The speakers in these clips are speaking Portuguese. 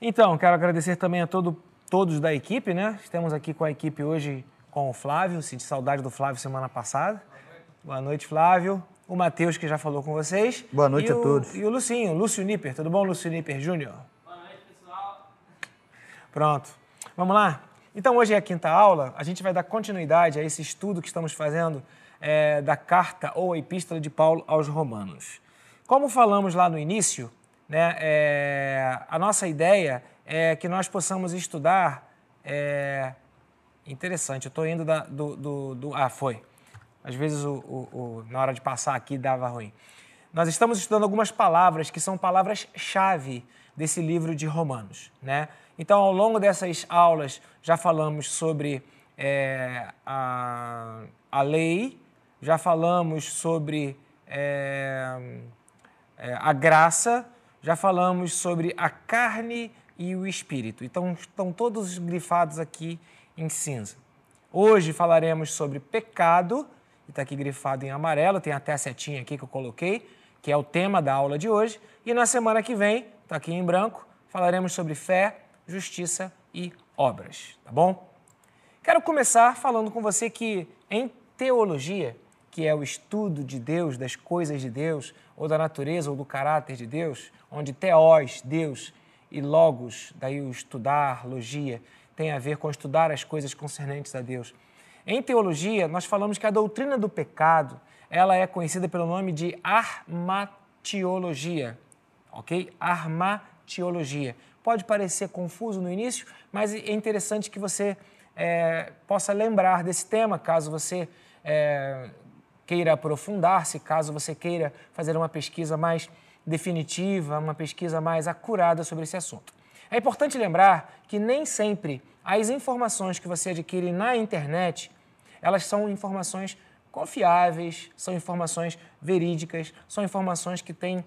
Então, quero agradecer também a todo, todos da equipe, né? Estamos aqui com a equipe hoje com o Flávio, senti saudade do Flávio semana passada. Boa noite, Flávio. O Matheus, que já falou com vocês. Boa noite E a o- todos. E o Lucinho, Lúcio Nipper. Tudo bom, Lúcio Nipper Júnior? Boa noite, pessoal. Pronto. Vamos lá? Então, hoje é a quinta aula. A gente vai dar continuidade a esse estudo que estamos fazendo é, da carta ou a epístola de Paulo aos Romanos. Como falamos lá no início, né, é, a nossa ideia é que nós possamos estudar. é, interessante, eu estou indo da- do, do- do- Ah, foi. Às vezes, o, o- o- na hora de passar aqui, dava ruim. Nós estamos estudando algumas palavras que são palavras-chave desse livro de Romanos. Né? Então, ao longo dessas aulas, já falamos sobre é, a, a lei, já falamos sobre é, é, a graça, já falamos sobre a carne e o espírito. Então, estão todos grifados aqui em cinza. Hoje falaremos sobre pecado, e está aqui grifado em amarelo, tem até a setinha aqui que eu coloquei, que é o tema da aula de hoje. E na semana que vem, está aqui em branco, falaremos sobre fé, justiça e obras, tá bom? Quero começar falando com você que em teologia, que é o estudo de Deus, das coisas de Deus, ou da natureza ou do caráter de Deus, onde teós, Deus, e logos, daí o estudar, logia, tem a ver com estudar as coisas concernentes a Deus. Em teologia, nós falamos que a doutrina do pecado, ela é conhecida pelo nome de armatiologia, ok? Armatiologia. Pode parecer confuso no início, mas é interessante que você é, possa lembrar desse tema, caso você é, queira aprofundar-se, caso você queira fazer uma pesquisa mais definitiva, uma pesquisa mais acurada sobre esse assunto. É importante lembrar que nem sempre as informações que você adquire na internet, elas são informações confiáveis, são informações verídicas, são informações que têm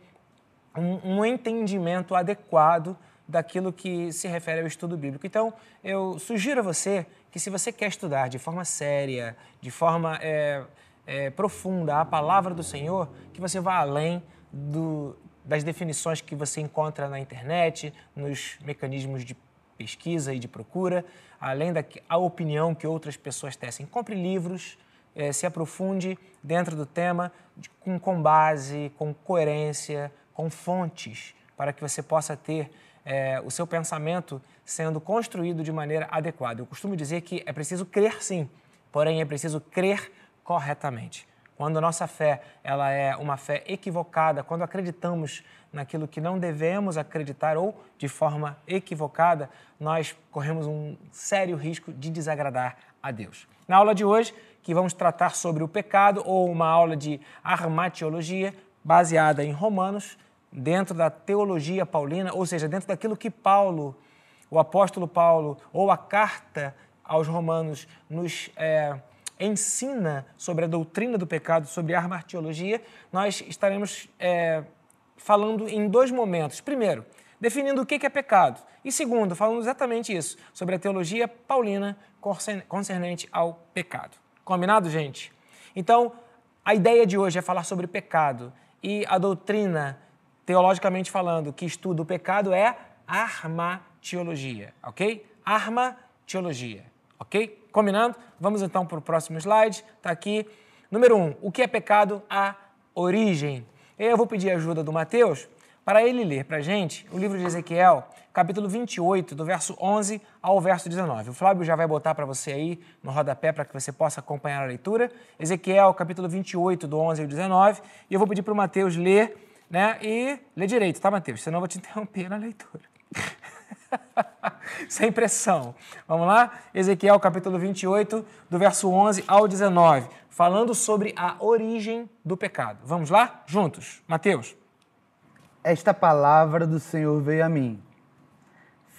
um, um entendimento adequado daquilo que se refere ao estudo bíblico. Então, eu sugiro a você que se você quer estudar de forma séria, de forma é, é, profunda a palavra do Senhor, que você vá além do, das definições que você encontra na internet, nos mecanismos de pesquisa e de procura, além da a opinião que outras pessoas tecem. Compre livros, eh, se aprofunde dentro do tema de- com, com base, com coerência, com fontes, para que você possa ter eh, o seu pensamento sendo construído de maneira adequada. Eu costumo dizer que é preciso crer sim, porém é preciso crer corretamente. Quando nossa fé ela é uma fé equivocada, quando acreditamos naquilo que não devemos acreditar ou de forma equivocada, nós corremos um sério risco de desagradar a Deus. Na aula de hoje, que vamos tratar sobre o pecado ou uma aula de armatiologia baseada em Romanos, dentro da teologia paulina, ou seja, dentro daquilo que Paulo, o apóstolo Paulo, ou a carta aos Romanos nos é, ensina sobre a doutrina do pecado, sobre a armatiologia, nós estaremos é, falando em dois momentos. Primeiro, definindo o que é pecado. E segundo, falando exatamente isso, sobre a teologia paulina concern- concernente ao pecado. Combinado, gente? Então, a ideia de hoje é falar sobre pecado. E a doutrina, teologicamente falando, que estuda o pecado é armatiologia, ok? Armatiologia, ok? Combinando? Vamos então para o próximo slide. Está aqui. Número um, o que é pecado? A origem. Eu vou pedir a ajuda do Mateus para ele ler para a gente o livro de Ezequiel, capítulo 28, do verso 11 ao verso 19. O Flávio já vai botar para você aí no rodapé para que você possa acompanhar a leitura. Ezequiel, capítulo 28, do 11 ao 19. E eu vou pedir para o Mateus ler, né? E ler direito, tá, Mateus? Senão eu vou te interromper na leitura. Sem pressão. Vamos lá? Ezequiel capítulo 28, do verso 11 ao 19, falando sobre a origem do pecado. Vamos lá? Juntos. Mateus. Esta palavra do Senhor veio a mim.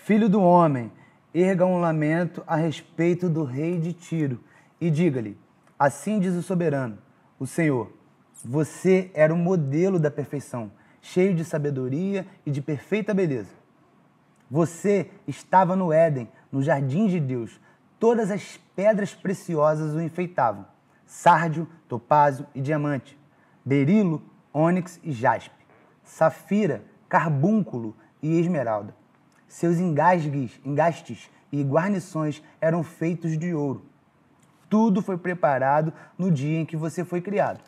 Filho do homem, erga um lamento a respeito do rei de Tiro e diga-lhe: Assim diz o soberano, o Senhor, você era o modelo da perfeição, cheio de sabedoria e de perfeita beleza. Você estava no Éden, no jardim de Deus. Todas as pedras preciosas o enfeitavam: sárdio, topázio e diamante, berilo, ônix e jaspe, safira, carbúnculo e esmeralda. Seus engasgues, engastes e guarnições eram feitos de ouro. Tudo foi preparado no dia em que você foi criado.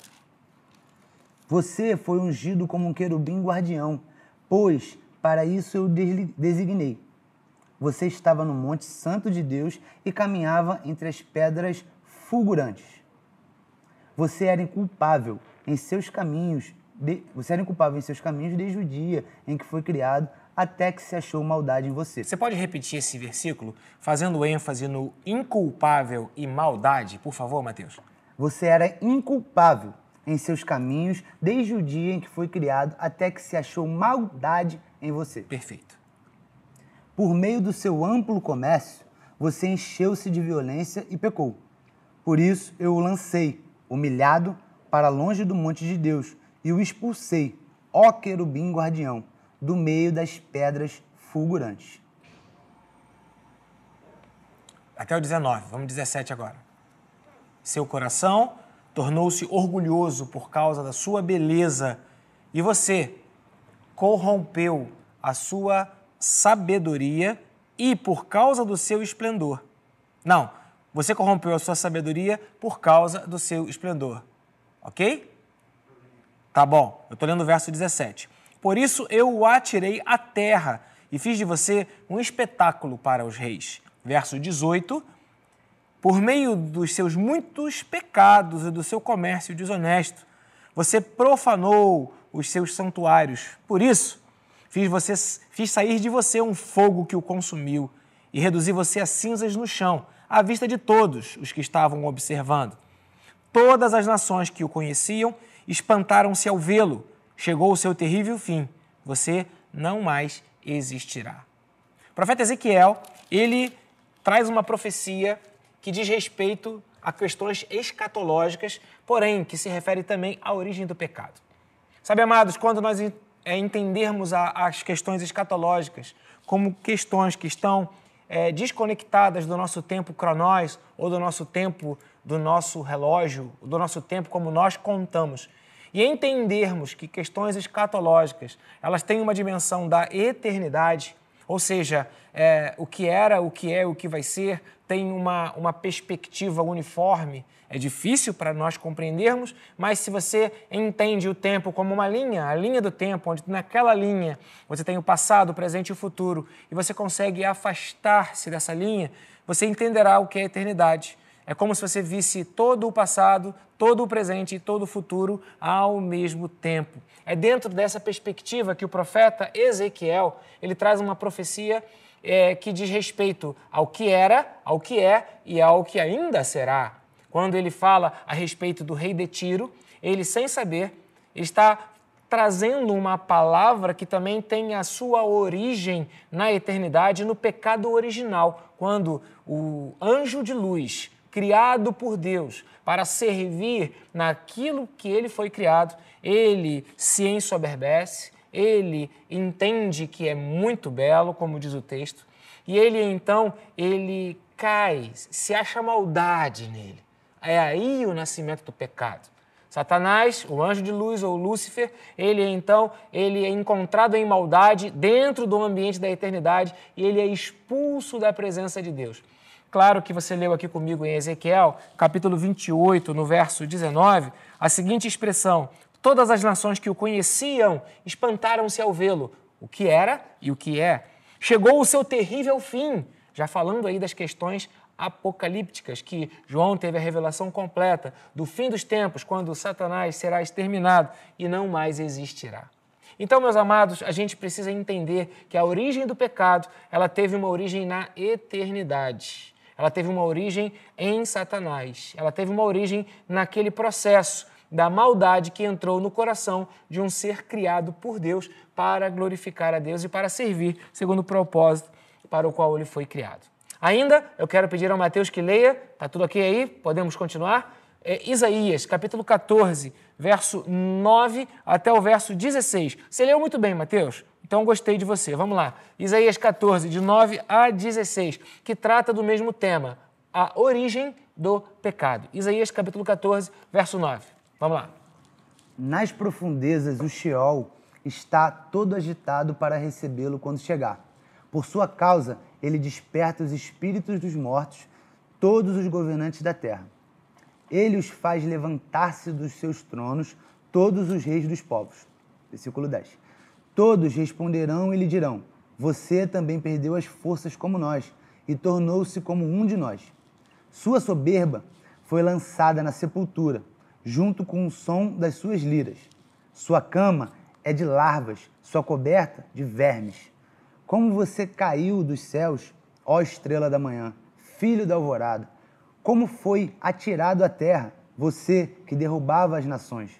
Você foi ungido como um querubim guardião, pois para isso eu designei. Você estava no Monte Santo de Deus e caminhava entre as pedras fulgurantes. Você era inculpável em seus caminhos, de, você era inculpável em seus caminhos desde o dia em que foi criado até que se achou maldade em você. Você pode repetir esse versículo fazendo ênfase no inculpável e maldade, por favor, Mateus? Você era inculpável em seus caminhos desde o dia em que foi criado até que se achou maldade em você. Perfeito. Por meio do seu amplo comércio, você encheu-se de violência e pecou. Por isso eu o lancei, humilhado, para longe do monte de Deus e o expulsei, ó querubim guardião do meio das pedras fulgurantes. Até o 19, vamos 17 agora. Seu coração tornou-se orgulhoso por causa da sua beleza e você corrompeu a sua sabedoria e por causa do seu esplendor. Não, você corrompeu a sua sabedoria por causa do seu esplendor. Ok? Tá bom, eu estou lendo o verso 17. Por isso eu o atirei à terra e fiz de você um espetáculo para os reis. Verso 18. Por meio dos seus muitos pecados e do seu comércio desonesto, você profanou os seus santuários. Por isso, fiz, você, fiz sair de você um fogo que o consumiu e reduzi você a cinzas no chão, à vista de todos os que estavam observando. Todas as nações que o conheciam espantaram-se ao vê-lo chegou o seu terrível fim, você não mais existirá. O profeta Ezequiel, ele traz uma profecia que diz respeito a questões escatológicas, porém que se refere também à origem do pecado. Sabe, amados, quando nós é, entendermos as questões escatológicas como questões que estão é, desconectadas do nosso tempo cronós ou do nosso tempo do nosso relógio, do nosso tempo como nós contamos, e entendermos que questões escatológicas elas têm uma dimensão da eternidade, ou seja, é, o que era, o que é, o que vai ser, tem uma, uma perspectiva uniforme. É difícil para nós compreendermos, mas se você entende o tempo como uma linha, a linha do tempo, onde naquela linha você tem o passado, o presente e o futuro, e você consegue afastar-se dessa linha, você entenderá o que é eternidade. É como se você visse todo o passado, todo o presente e todo o futuro ao mesmo tempo. É dentro dessa perspectiva que o profeta Ezequiel ele traz uma profecia é, que diz respeito ao que era, ao que é e ao que ainda será. Quando ele fala a respeito do rei de Tiro, ele, sem saber, está trazendo uma palavra que também tem a sua origem na eternidade, no pecado original, quando o anjo de luz criado por Deus para servir naquilo que ele foi criado, ele se ensoberbece, ele entende que é muito belo, como diz o texto, e ele então, ele cai, se acha maldade nele. É aí o nascimento do pecado. Satanás, o anjo de luz ou Lúcifer, ele então, ele é encontrado em maldade dentro do ambiente da eternidade e ele é expulso da presença de Deus. Claro que você leu aqui comigo em Ezequiel, capítulo 28, no verso 19, a seguinte expressão: Todas as nações que o conheciam espantaram-se ao vê-lo, o que era e o que é. Chegou o seu terrível fim, já falando aí das questões apocalípticas, que João teve a revelação completa do fim dos tempos, quando Satanás será exterminado e não mais existirá. Então, meus amados, a gente precisa entender que a origem do pecado, ela teve uma origem na eternidade. Ela teve uma origem em Satanás. Ela teve uma origem naquele processo da maldade que entrou no coração de um ser criado por Deus para glorificar a Deus e para servir segundo o propósito para o qual ele foi criado. Ainda, eu quero pedir ao Mateus que leia, está tudo ok aí? Podemos continuar? É Isaías, capítulo 14, verso 9 até o verso 16. Você leu muito bem, Mateus? Então gostei de você. Vamos lá. Isaías 14, de 9 a 16, que trata do mesmo tema, a origem do pecado. Isaías capítulo 14, verso 9. Vamos lá. Nas profundezas o Sheol está todo agitado para recebê-lo quando chegar. Por sua causa, ele desperta os espíritos dos mortos, todos os governantes da terra. Ele os faz levantar-se dos seus tronos, todos os reis dos povos. Versículo 10. Todos responderão e lhe dirão: Você também perdeu as forças como nós e tornou-se como um de nós. Sua soberba foi lançada na sepultura, junto com o som das suas liras. Sua cama é de larvas, sua coberta de vermes. Como você caiu dos céus, ó estrela da manhã, filho da alvorada. Como foi atirado à terra, você que derrubava as nações.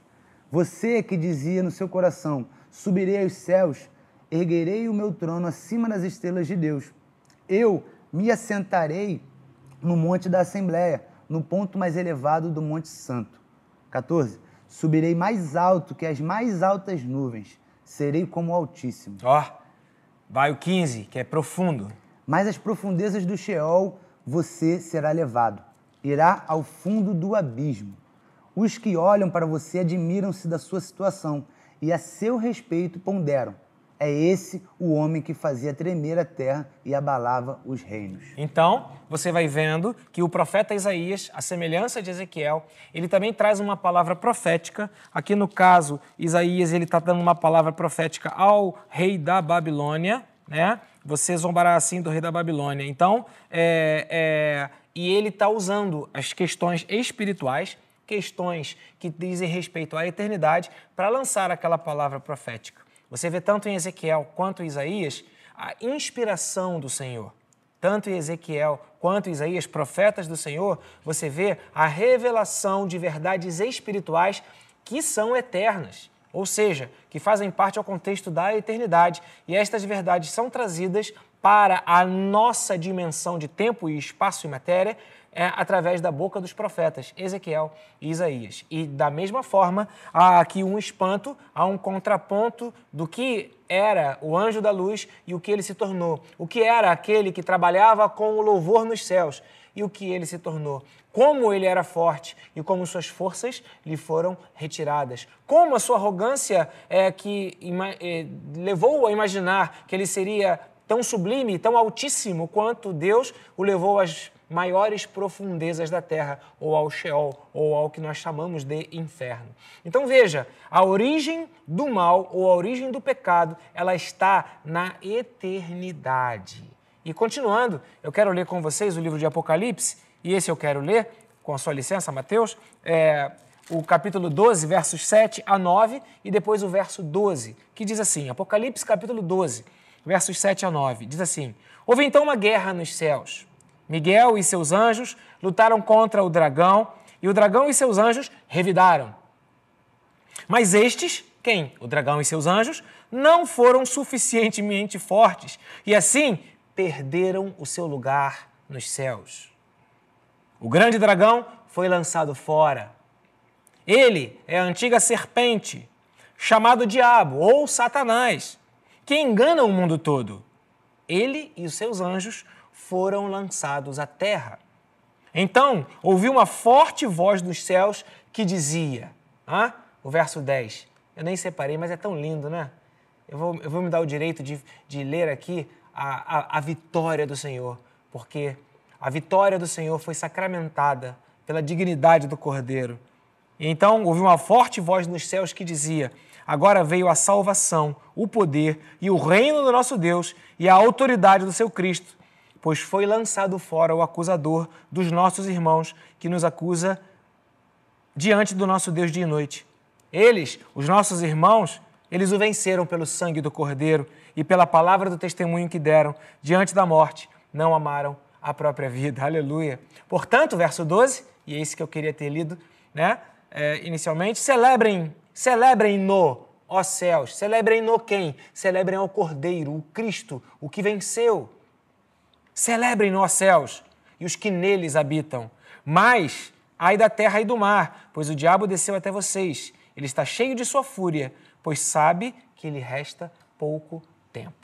Você que dizia no seu coração: Subirei aos céus, erguerei o meu trono acima das estrelas de Deus. Eu me assentarei no monte da Assembleia, no ponto mais elevado do Monte Santo. 14. Subirei mais alto que as mais altas nuvens, serei como o Altíssimo. Ó, oh, vai o 15, que é profundo. Mas as profundezas do Sheol você será levado, irá ao fundo do abismo. Os que olham para você admiram-se da sua situação e a seu respeito ponderam. É esse o homem que fazia tremer a terra e abalava os reinos. Então, você vai vendo que o profeta Isaías, a semelhança de Ezequiel, ele também traz uma palavra profética. Aqui no caso, Isaías ele está dando uma palavra profética ao rei da Babilônia, né? Você zombará assim do rei da Babilônia. Então, é, é, e ele está usando as questões espirituais, questões que dizem respeito à eternidade, para lançar aquela palavra profética. Você vê tanto em Ezequiel quanto em Isaías a inspiração do Senhor. Tanto em Ezequiel quanto em Isaías, profetas do Senhor, você vê a revelação de verdades espirituais que são eternas, ou seja, que fazem parte ao contexto da eternidade. E estas verdades são trazidas para a nossa dimensão de tempo e espaço e matéria é, através da boca dos profetas Ezequiel e Isaías. E da mesma forma, há aqui um espanto, há um contraponto do que era o anjo da luz e o que ele se tornou. O que era aquele que trabalhava com o louvor nos céus e o que ele se tornou. Como ele era forte e como suas forças lhe foram retiradas. Como a sua arrogância é, que é, levou a imaginar que ele seria tão sublime, tão altíssimo quanto Deus o levou às maiores profundezas da terra, ou ao Sheol, ou ao que nós chamamos de inferno. Então veja, a origem do mal ou a origem do pecado, ela está na eternidade. E continuando, eu quero ler com vocês o livro de Apocalipse, e esse eu quero ler, com a sua licença, Mateus, é, o capítulo 12, versos 7 a 9, e depois o verso 12, que diz assim: Apocalipse, capítulo 12, versos 7 a 9, diz assim: Houve então uma guerra nos céus. Miguel e seus anjos lutaram contra o dragão e o dragão e seus anjos revidaram. Mas estes, quem? O dragão e seus anjos, não foram suficientemente fortes e assim perderam o seu lugar nos céus. O grande dragão foi lançado fora. Ele é a antiga serpente, chamado Diabo ou Satanás, que engana o mundo todo. Ele e os seus anjos foram lançados à terra. Então, ouvi uma forte voz dos céus que dizia, ah, o verso 10, eu nem separei, mas é tão lindo, né? Eu vou, eu vou me dar o direito de, de ler aqui a, a, a vitória do Senhor, porque a vitória do Senhor foi sacramentada pela dignidade do Cordeiro. E então ouvi uma forte voz nos céus que dizia: Agora veio a salvação, o poder e o reino do nosso Deus e a autoridade do seu Cristo pois foi lançado fora o acusador dos nossos irmãos que nos acusa diante do nosso Deus dia e noite. Eles, os nossos irmãos, eles o venceram pelo sangue do Cordeiro e pela palavra do testemunho que deram diante da morte, não amaram a própria vida. Aleluia. Portanto, verso 12, e é esse que eu queria ter lido, né? É, inicialmente, celebrem, celebrem no, ó céus, celebrem no quem? Celebrem ao Cordeiro, o Cristo, o que venceu. Celebrem, ó céus, e os que neles habitam. Mas, ai da terra e do mar, pois o diabo desceu até vocês. Ele está cheio de sua fúria, pois sabe que lhe resta pouco tempo.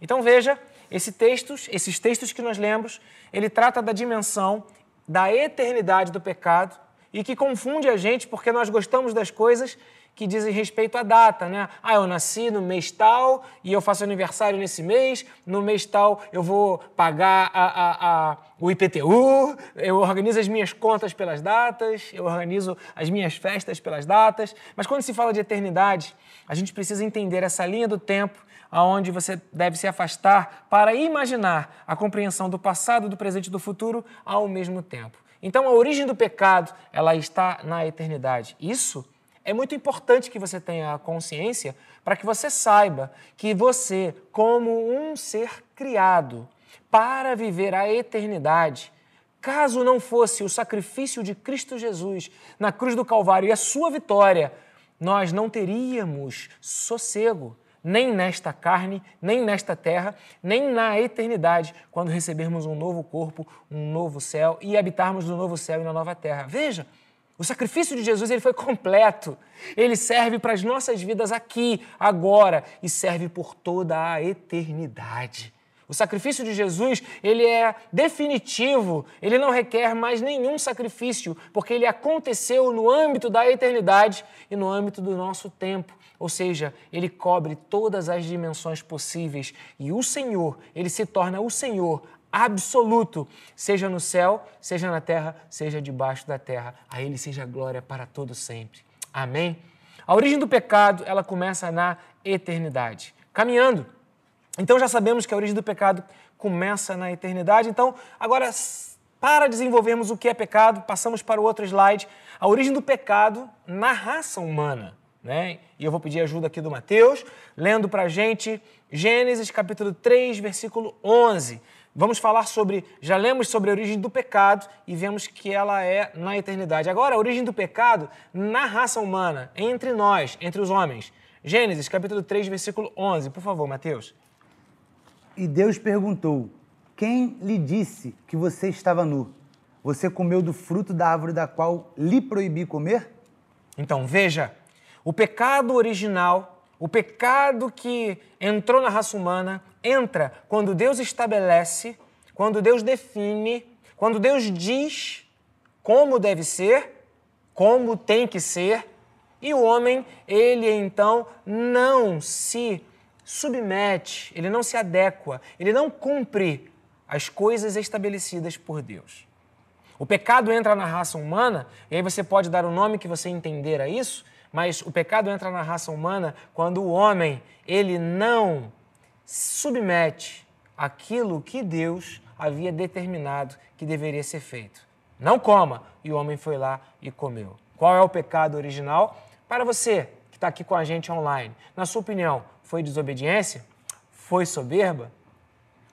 Então veja, esse textos, esses textos que nós lemos, ele trata da dimensão da eternidade do pecado e que confunde a gente porque nós gostamos das coisas que dizem respeito à data, né? Ah, eu nasci no mês tal e eu faço aniversário nesse mês, no mês tal eu vou pagar a, a, a, o IPTU, eu organizo as minhas contas pelas datas, eu organizo as minhas festas pelas datas. Mas quando se fala de eternidade, a gente precisa entender essa linha do tempo aonde você deve se afastar para imaginar a compreensão do passado, do presente e do futuro ao mesmo tempo. Então, a origem do pecado, ela está na eternidade. Isso é muito importante que você tenha consciência para que você saiba que você, como um ser criado para viver a eternidade, caso não fosse o sacrifício de Cristo Jesus na cruz do Calvário e a sua vitória, nós não teríamos sossego, nem nesta carne, nem nesta terra, nem na eternidade, quando recebermos um novo corpo, um novo céu e habitarmos no novo céu e na nova terra. Veja, o sacrifício de Jesus ele foi completo. Ele serve para as nossas vidas aqui, agora, e serve por toda a eternidade. O sacrifício de Jesus, ele é definitivo, ele não requer mais nenhum sacrifício, porque ele aconteceu no âmbito da eternidade e no âmbito do nosso tempo. Ou seja, ele cobre todas as dimensões possíveis e o Senhor, ele se torna o Senhor absoluto, seja no céu, seja na terra, seja debaixo da terra. A Ele seja glória para todo sempre. Amém? A origem do pecado, ela começa na eternidade. Caminhando. Então já sabemos que a origem do pecado começa na eternidade. Então, agora, para desenvolvermos o que é pecado, passamos para o outro slide. A origem do pecado na raça humana. Né? E eu vou pedir ajuda aqui do Mateus, lendo para a gente Gênesis capítulo 3, versículo 11. Vamos falar sobre, já lemos sobre a origem do pecado e vemos que ela é na eternidade. Agora, a origem do pecado na raça humana, entre nós, entre os homens. Gênesis, capítulo 3, versículo 11. Por favor, Mateus. E Deus perguntou: Quem lhe disse que você estava nu? Você comeu do fruto da árvore da qual lhe proibi comer? Então, veja, o pecado original, o pecado que entrou na raça humana, entra quando Deus estabelece, quando Deus define, quando Deus diz como deve ser, como tem que ser, e o homem, ele então não se submete, ele não se adequa, ele não cumpre as coisas estabelecidas por Deus. O pecado entra na raça humana, e aí você pode dar o nome que você entender a isso, mas o pecado entra na raça humana quando o homem, ele não submete aquilo que Deus havia determinado que deveria ser feito. Não coma. E o homem foi lá e comeu. Qual é o pecado original? Para você que está aqui com a gente online, na sua opinião, foi desobediência? Foi soberba?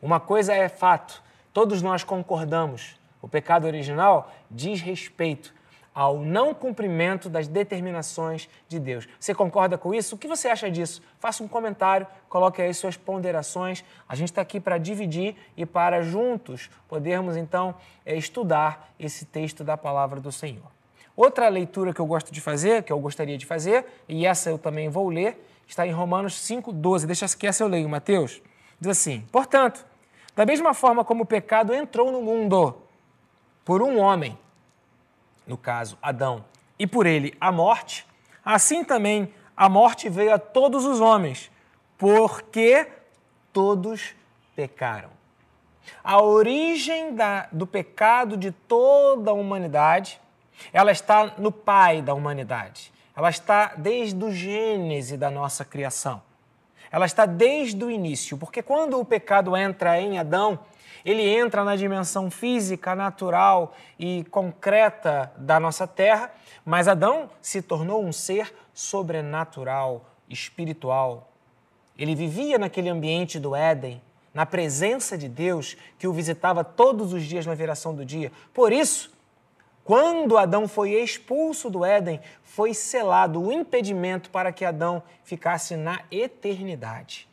Uma coisa é fato, todos nós concordamos. O pecado original diz respeito ao não cumprimento das determinações de Deus. Você concorda com isso? O que você acha disso? Faça um comentário, coloque aí suas ponderações. A gente está aqui para dividir e para juntos podermos então eh, estudar esse texto da palavra do Senhor. Outra leitura que eu gosto de fazer, que eu gostaria de fazer, e essa eu também vou ler, está em Romanos 5,12. Deixa que essa eu leio, Mateus. Diz assim: Portanto, da mesma forma como o pecado entrou no mundo por um homem, no caso Adão, e por ele a morte, assim também a morte veio a todos os homens, porque todos pecaram. A origem da, do pecado de toda a humanidade, ela está no pai da humanidade. Ela está desde o gênese da nossa criação. Ela está desde o início, porque quando o pecado entra em Adão, ele entra na dimensão física, natural e concreta da nossa terra, mas Adão se tornou um ser sobrenatural, espiritual. Ele vivia naquele ambiente do Éden, na presença de Deus que o visitava todos os dias na viração do dia. Por isso, quando Adão foi expulso do Éden, foi selado o impedimento para que Adão ficasse na eternidade.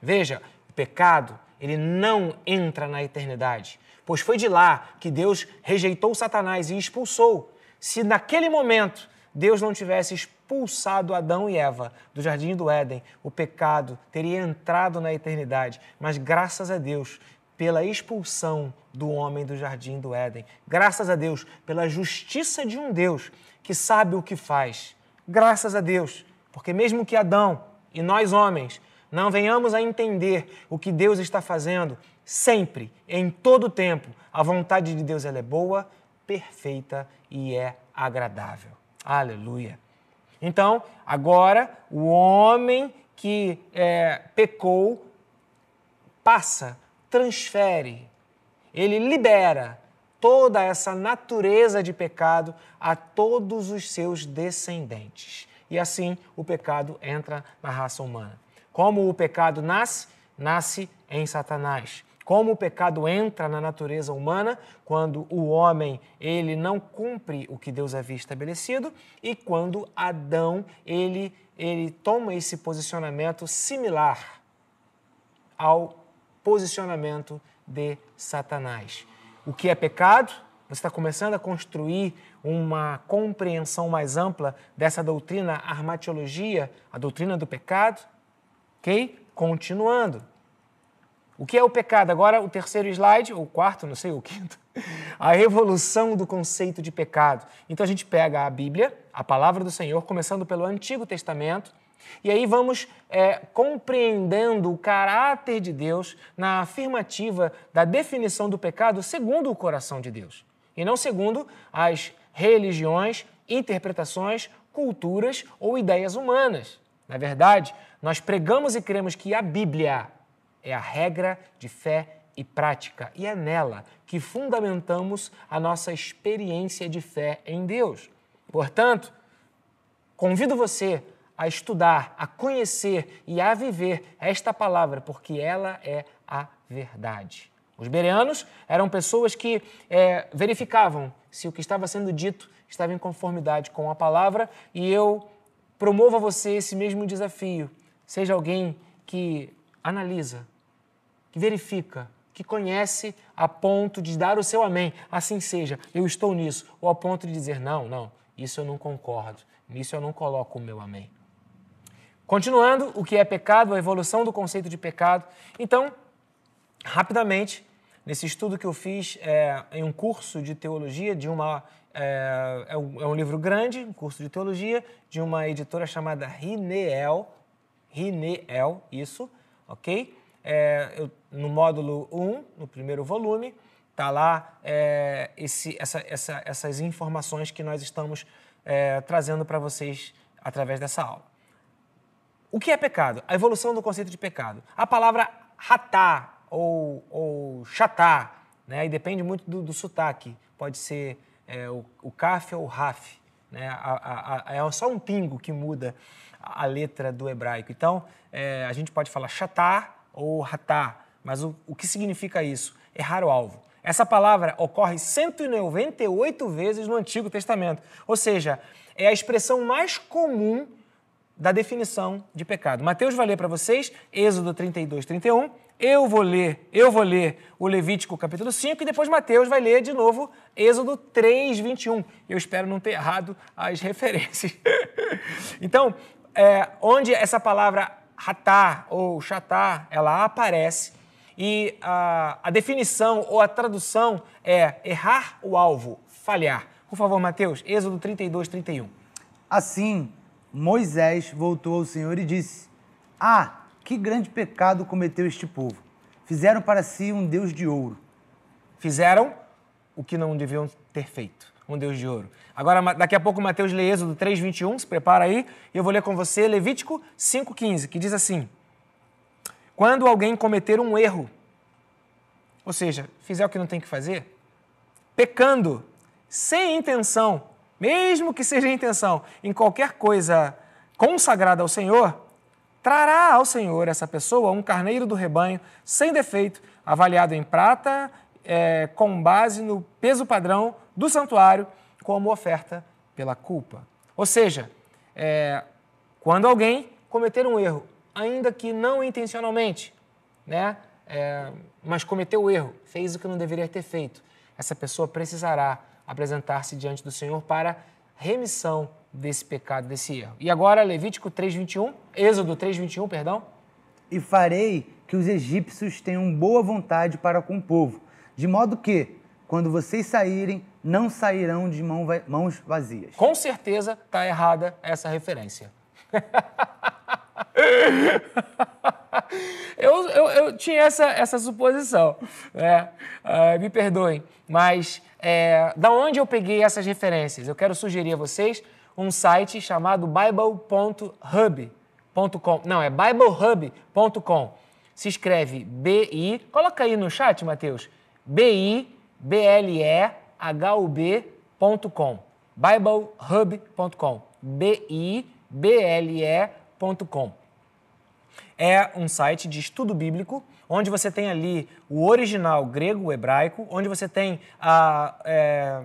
Veja, o pecado ele não entra na eternidade, pois foi de lá que Deus rejeitou Satanás e expulsou. Se naquele momento Deus não tivesse expulsado Adão e Eva do jardim do Éden, o pecado teria entrado na eternidade. Mas graças a Deus, pela expulsão do homem do jardim do Éden, graças a Deus pela justiça de um Deus que sabe o que faz, graças a Deus, porque mesmo que Adão e nós homens não venhamos a entender o que Deus está fazendo, sempre, em todo tempo, a vontade de Deus ela é boa, perfeita e é agradável. Aleluia. Então, agora, o homem que é, pecou passa, transfere, ele libera toda essa natureza de pecado a todos os seus descendentes. E assim o pecado entra na raça humana. Como o pecado nasce? Nasce em Satanás. Como o pecado entra na natureza humana quando o homem ele não cumpre o que Deus havia estabelecido e quando Adão ele ele toma esse posicionamento similar ao posicionamento de Satanás. O que é pecado? Você está começando a construir uma compreensão mais ampla dessa doutrina armatiologia, a doutrina do pecado, ok? Continuando. O que é o pecado? Agora, o terceiro slide, ou o quarto, não sei, o quinto. A evolução do conceito de pecado. Então, a gente pega a Bíblia, a palavra do Senhor, começando pelo Antigo Testamento, e aí vamos é, compreendendo o caráter de Deus na afirmativa da definição do pecado segundo o coração de Deus, e não segundo as religiões, interpretações, culturas ou ideias humanas. Na verdade, nós pregamos e cremos que a Bíblia é a regra de fé e prática, e é nela que fundamentamos a nossa experiência de fé em Deus. Portanto, convido você a estudar, a conhecer e a viver esta palavra, porque ela é a verdade. Os bereanos eram pessoas que é, verificavam se o que estava sendo dito estava em conformidade com a palavra, e eu promovo a você esse mesmo desafio. Seja alguém que analisa, que verifica, que conhece a ponto de dar o seu amém. Assim seja, eu estou nisso. Ou a ponto de dizer, não, não, isso eu não concordo, nisso eu não coloco o meu amém. Continuando, o que é pecado, a evolução do conceito de pecado. Então, rapidamente, nesse estudo que eu fiz é, em um curso de teologia de uma. É, é, um, é um livro grande, um curso de teologia, de uma editora chamada Rineel. Rineel, isso, ok? é, eu, no módulo 1, no primeiro volume, está lá é, esse, essa, essa, essas informações que nós estamos é, trazendo para vocês através dessa aula. O que é pecado? A evolução do conceito de pecado. A palavra ratá ou, ou né? e depende muito do, do sotaque, pode ser é, o, o ou o raf. Né? A, a, a, é só um pingo que muda a letra do hebraico. Então, é, a gente pode falar chatá ou ratá. Mas o, o que significa isso? Errar o alvo. Essa palavra ocorre 198 vezes no Antigo Testamento. Ou seja, é a expressão mais comum da definição de pecado. Mateus vai ler para vocês Êxodo 32, 31. Eu vou ler, eu vou ler o Levítico capítulo 5 e depois Mateus vai ler de novo Êxodo 3, 21. Eu espero não ter errado as referências. então, é, onde essa palavra ratá ou chatá, ela aparece e a, a definição ou a tradução é errar o alvo, falhar. Por favor, Mateus, Êxodo 32, 31. Assim, Moisés voltou ao Senhor e disse: Ah, que grande pecado cometeu este povo. Fizeram para si um Deus de ouro. Fizeram o que não deviam ter feito um Deus de ouro. Agora, daqui a pouco, Mateus lê Êxodo 3,21, se prepara aí, e eu vou ler com você Levítico 5,15, que diz assim: Quando alguém cometer um erro, ou seja, fizer o que não tem que fazer, pecando, sem intenção, mesmo que seja intenção, em qualquer coisa consagrada ao Senhor, trará ao Senhor essa pessoa um carneiro do rebanho, sem defeito, avaliado em prata, é, com base no peso padrão do santuário como oferta pela culpa. Ou seja, é, quando alguém cometer um erro, ainda que não intencionalmente, né, é, mas cometeu o erro, fez o que não deveria ter feito, essa pessoa precisará apresentar-se diante do Senhor para remissão desse pecado, desse erro. E agora, Levítico 3,21, Êxodo 3,21, perdão. E farei que os egípcios tenham boa vontade para com o povo, de modo que Quando vocês saírem, não sairão de mão mãos vazias. Com certeza está errada essa referência. eu, eu, eu tinha essa, essa suposição, né? Ah, me perdoem, mas é, da onde eu peguei essas referências? Eu quero sugerir a vocês um site chamado bible.hub.com. Não, é biblehub.com. Se escreve B-I, coloca aí no chat, Mateus, B-I-B-L-E-H-U-B.com. biblehub.com. B-I-B-L-E.com. É um site de estudo bíblico, onde você tem ali o original grego, o hebraico, onde você tem a, é,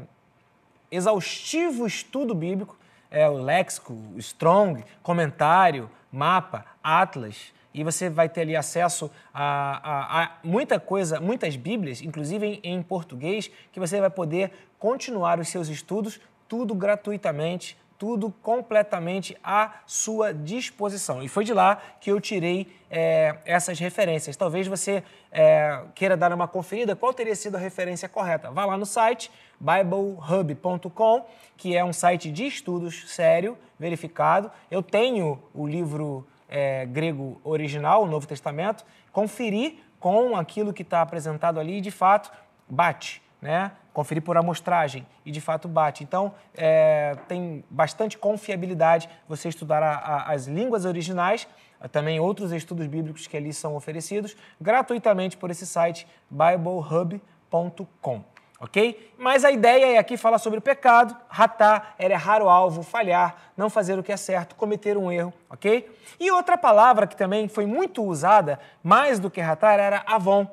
exaustivo estudo bíblico, é, o léxico, o strong, comentário, mapa, atlas, e você vai ter ali acesso a, a- a muita coisa, muitas bíblias, inclusive em, em português, que você vai poder continuar os seus estudos, tudo gratuitamente, tudo completamente à sua disposição. E foi de lá que eu tirei é, essas referências. Talvez você é, queira dar uma conferida qual teria sido a referência correta. Vá lá no site biblehub.com, que é um site de estudos sério, verificado. Eu tenho o livro é, grego original, o Novo Testamento, conferi com aquilo que está apresentado ali e, de fato, bate né? Conferir por amostragem e de fato bate. Então, é, tem bastante confiabilidade você estudar a- a- as línguas originais, também outros estudos bíblicos que ali são oferecidos gratuitamente por esse site biblehub.com. Ok? Mas a ideia é aqui falar sobre o pecado, ratar, era errar o alvo, falhar, não fazer o que é certo, cometer um erro, ok? E outra palavra que também foi muito usada, mais do que ratar, era avon.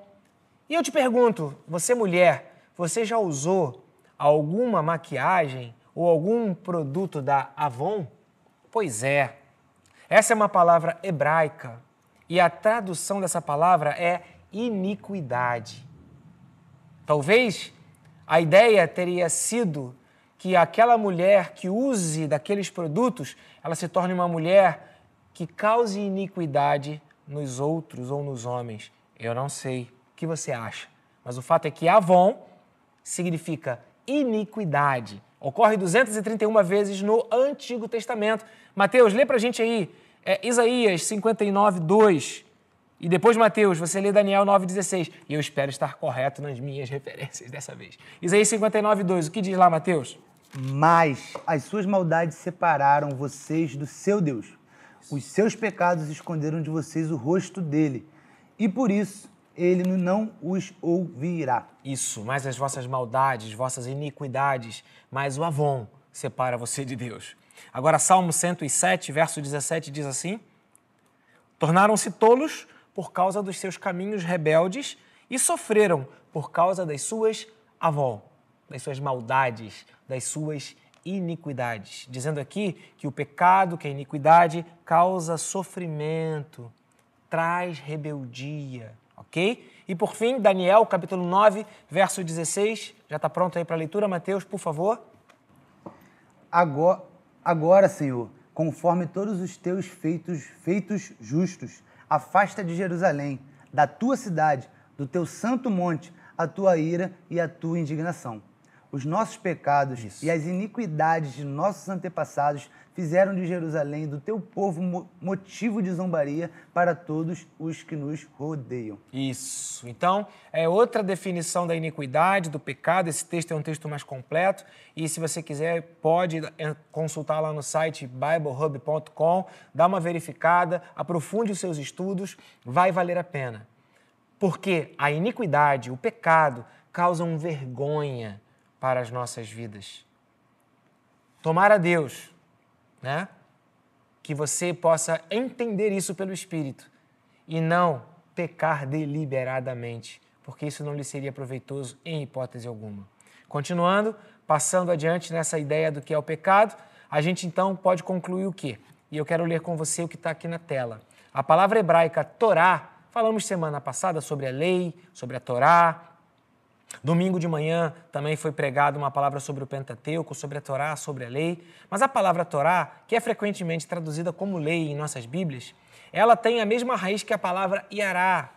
E eu te pergunto, você mulher, você já usou alguma maquiagem ou algum produto da Avon? Pois é. Essa é uma palavra hebraica e a tradução dessa palavra é iniquidade. Talvez a ideia teria sido que aquela mulher que use daqueles produtos, ela se torne uma mulher que cause iniquidade nos outros ou nos homens. Eu não sei. O que você acha? Mas o fato é que Avon significa iniquidade. Ocorre 231 vezes no Antigo Testamento. Mateus, lê pra gente aí é, Isaías 59, 2. E depois, Mateus, você lê Daniel 9,16. E eu espero estar correto nas minhas referências dessa vez. Isaías 59, 2. O que diz lá, Mateus? Mas as suas maldades separaram vocês do seu Deus. Os seus pecados esconderam de vocês o rosto dele. E por isso ele não os ouvirá. Isso, mas as vossas maldades, vossas iniquidades, mas o Avon separa você de Deus. Agora, Salmo 107, verso 17 diz assim: Tornaram-se tolos por causa dos seus caminhos rebeldes e sofreram por causa das suas Avon, das suas maldades, das suas iniquidades. Dizendo aqui que o pecado, que a iniquidade, causa sofrimento, traz rebeldia, ok? E por fim, Daniel, capítulo 9, verso 16. Já está pronto aí para a leitura, Mateus, por favor? Agora, agora, Senhor, conforme todos os teus feitos, feitos justos, afasta de Jerusalém, da tua cidade, do teu santo monte, a tua ira e a tua indignação. Os nossos pecados e as iniquidades de nossos antepassados fizeram de Jerusalém, do teu povo, mo- motivo de zombaria para todos os que nos rodeiam. Isso. Então, é outra definição da iniquidade, do pecado. Esse texto é um texto mais completo. E se você quiser, pode eh, consultar lá no site biblehub.com, dá uma verificada, aprofunde os seus estudos, vai valer a pena. Porque a iniquidade, o pecado, causam vergonha para as nossas vidas. Tomara a Deus, né? Que você possa entender isso pelo Espírito e não pecar deliberadamente, porque isso não lhe seria proveitoso em hipótese alguma. Continuando, passando adiante nessa ideia do que é o pecado, a gente então pode concluir o quê? E eu quero ler com você o que está aqui na tela. A palavra hebraica Torá, falamos semana passada sobre a lei, sobre a Torá, Domingo de manhã também foi pregada uma palavra sobre o Pentateuco, sobre a Torá, sobre a lei. Mas a palavra Torá, que é frequentemente traduzida como lei em nossas Bíblias, ela tem a mesma raiz que a palavra Iará.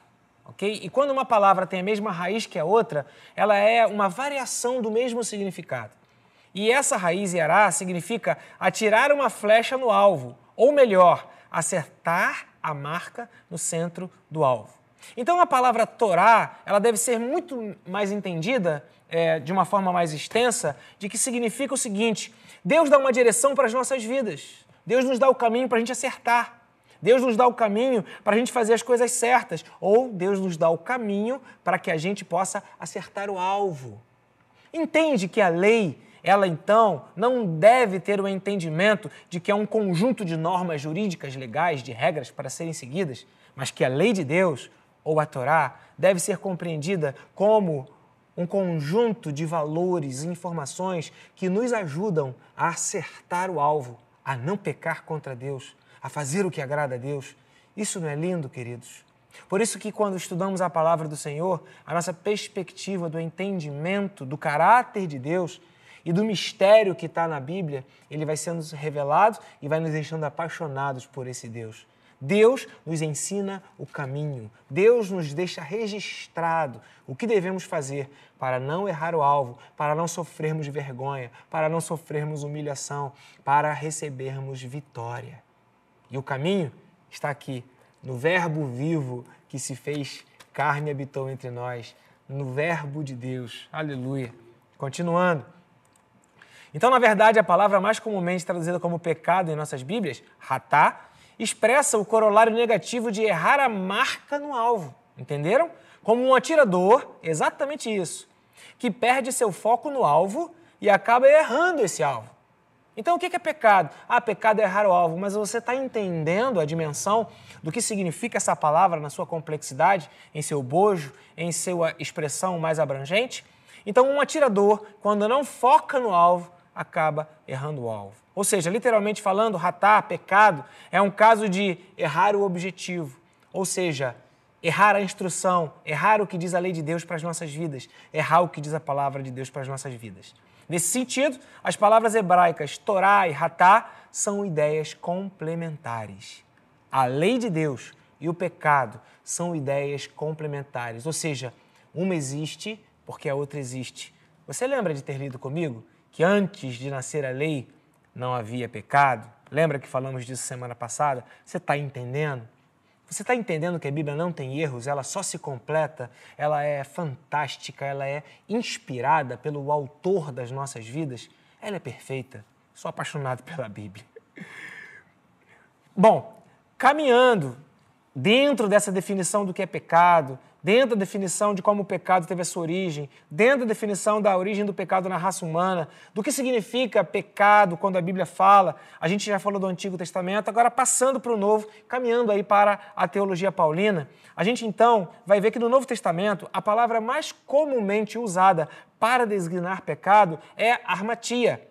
ok? E quando uma palavra tem a mesma raiz que a outra, ela é uma variação do mesmo significado. E essa raiz Yará significa atirar uma flecha no alvo, ou melhor, acertar a marca no centro do alvo. Então a palavra Torá, ela deve ser muito mais entendida é, de uma forma mais extensa, de que significa o seguinte: Deus dá uma direção para as nossas vidas. Deus nos dá o caminho para a gente acertar. Deus nos dá o caminho para a gente fazer as coisas certas. Ou Deus nos dá o caminho para que a gente possa acertar o alvo. Entende que a lei, ela então não deve ter o entendimento de que é um conjunto de normas jurídicas, legais, de regras para serem seguidas, mas que a lei de Deus, ou a Torá, deve ser compreendida como um conjunto de valores e informações que nos ajudam a acertar o alvo, a não pecar contra Deus, a fazer o que agrada a Deus. Isso não é lindo, queridos? Por isso que quando estudamos a palavra do Senhor, a nossa perspectiva do entendimento do caráter de Deus e do mistério que está na Bíblia, ele vai sendo revelado e vai nos deixando apaixonados por esse Deus. Deus nos ensina o caminho, Deus nos deixa registrado o que devemos fazer para não errar o alvo, para não sofrermos vergonha, para não sofrermos humilhação, para recebermos vitória. E o caminho está aqui, no Verbo vivo que se fez carne e habitou entre nós, no Verbo de Deus. Aleluia. Continuando. Então, na verdade, a palavra mais comumente traduzida como pecado em nossas Bíblias, ratá, expressa o corolário negativo de errar a marca no alvo. Entenderam? Como um atirador, exatamente isso, que perde seu foco no alvo e acaba errando esse alvo. Então, o que é pecado? Ah, pecado é errar o alvo, mas você está entendendo a dimensão do que significa essa palavra na sua complexidade, em seu bojo, em sua expressão mais abrangente? Então, um atirador, quando não foca no alvo, acaba errando o alvo. Ou seja, literalmente falando, ratar, pecado, é um caso de errar o objetivo. Ou seja, errar a instrução, errar o que diz a lei de Deus para as nossas vidas, errar o que diz a palavra de Deus para as nossas vidas. Nesse sentido, as palavras hebraicas Torá e Ratá são ideias complementares. A lei de Deus e o pecado são ideias complementares, ou seja, uma existe porque a outra existe. Você lembra de ter lido comigo que antes de nascer a lei não havia pecado? Lembra que falamos disso semana passada? Você está entendendo? Você está entendendo que a Bíblia não tem erros, ela só se completa, ela é fantástica, ela é inspirada pelo autor das nossas vidas? Ela é perfeita. Sou apaixonado pela Bíblia. Bom, caminhando dentro dessa definição do que é pecado, dentro da definição de como o pecado teve a sua origem, dentro da definição da origem do pecado na raça humana, do que significa pecado quando a Bíblia fala. A gente já falou do Antigo Testamento, agora passando para o Novo, caminhando aí para a teologia paulina. A gente então vai ver que no Novo Testamento a palavra mais comumente usada para designar pecado é armatia.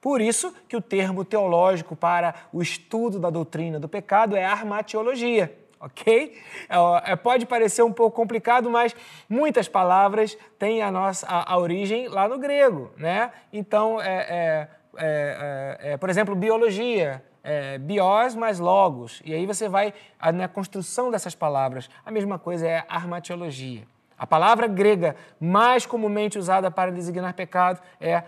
Por isso que o termo teológico para o estudo da doutrina do pecado é armatiologia ok? É, é, pode parecer um pouco complicado, mas muitas palavras têm a nossa a, a origem lá no grego, né? Então, é, é, é por exemplo, biologia, bios mais logos, e aí você vai na construção dessas palavras. A mesma coisa é armatiologia. A palavra grega mais comumente usada para designar pecado é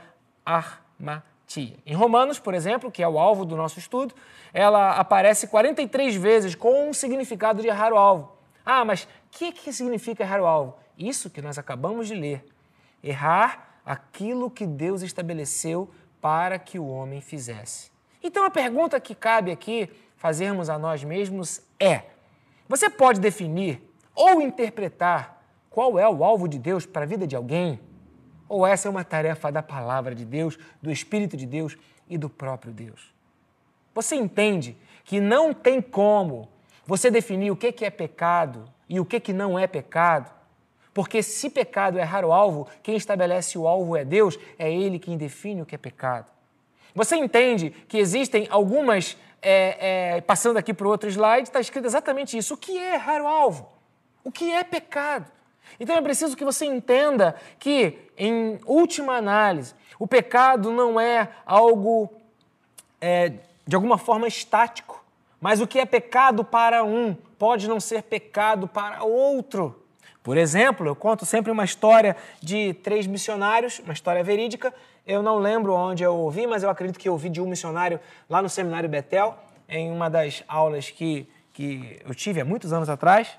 armatia tia. Em Romanos, por exemplo, que é o alvo do nosso estudo, ela aparece 43 vezes com um significado de errar o alvo. Ah, mas o que, que significa errar o alvo? Isso que nós acabamos de ler. Errar aquilo que Deus estabeleceu para que o homem fizesse. Então a pergunta que cabe aqui fazermos a nós mesmos é: você pode definir ou interpretar qual é o alvo de Deus para a vida de alguém? Ou essa é uma tarefa da palavra de Deus, do Espírito de Deus e do próprio Deus? Você entende que não tem como você definir o que é pecado e o que não é pecado? Porque se pecado é errar o alvo, quem estabelece o alvo é Deus, é Ele quem define o que é pecado. Você entende que existem algumas. É, é, passando aqui para o outro slide, está escrito exatamente isso. O que é errar o alvo? O que é pecado? Então é preciso que você entenda que, em última análise, o pecado não é algo é, de alguma forma estático, Mas o que é pecado para um pode não ser pecado para outro. Por exemplo, eu conto sempre uma história de três missionários, uma história verídica. Eu não lembro onde eu ouvi, mas eu acredito que eu ouvi de um missionário lá no Seminário Betel, em uma das aulas que, que eu tive há muitos anos atrás.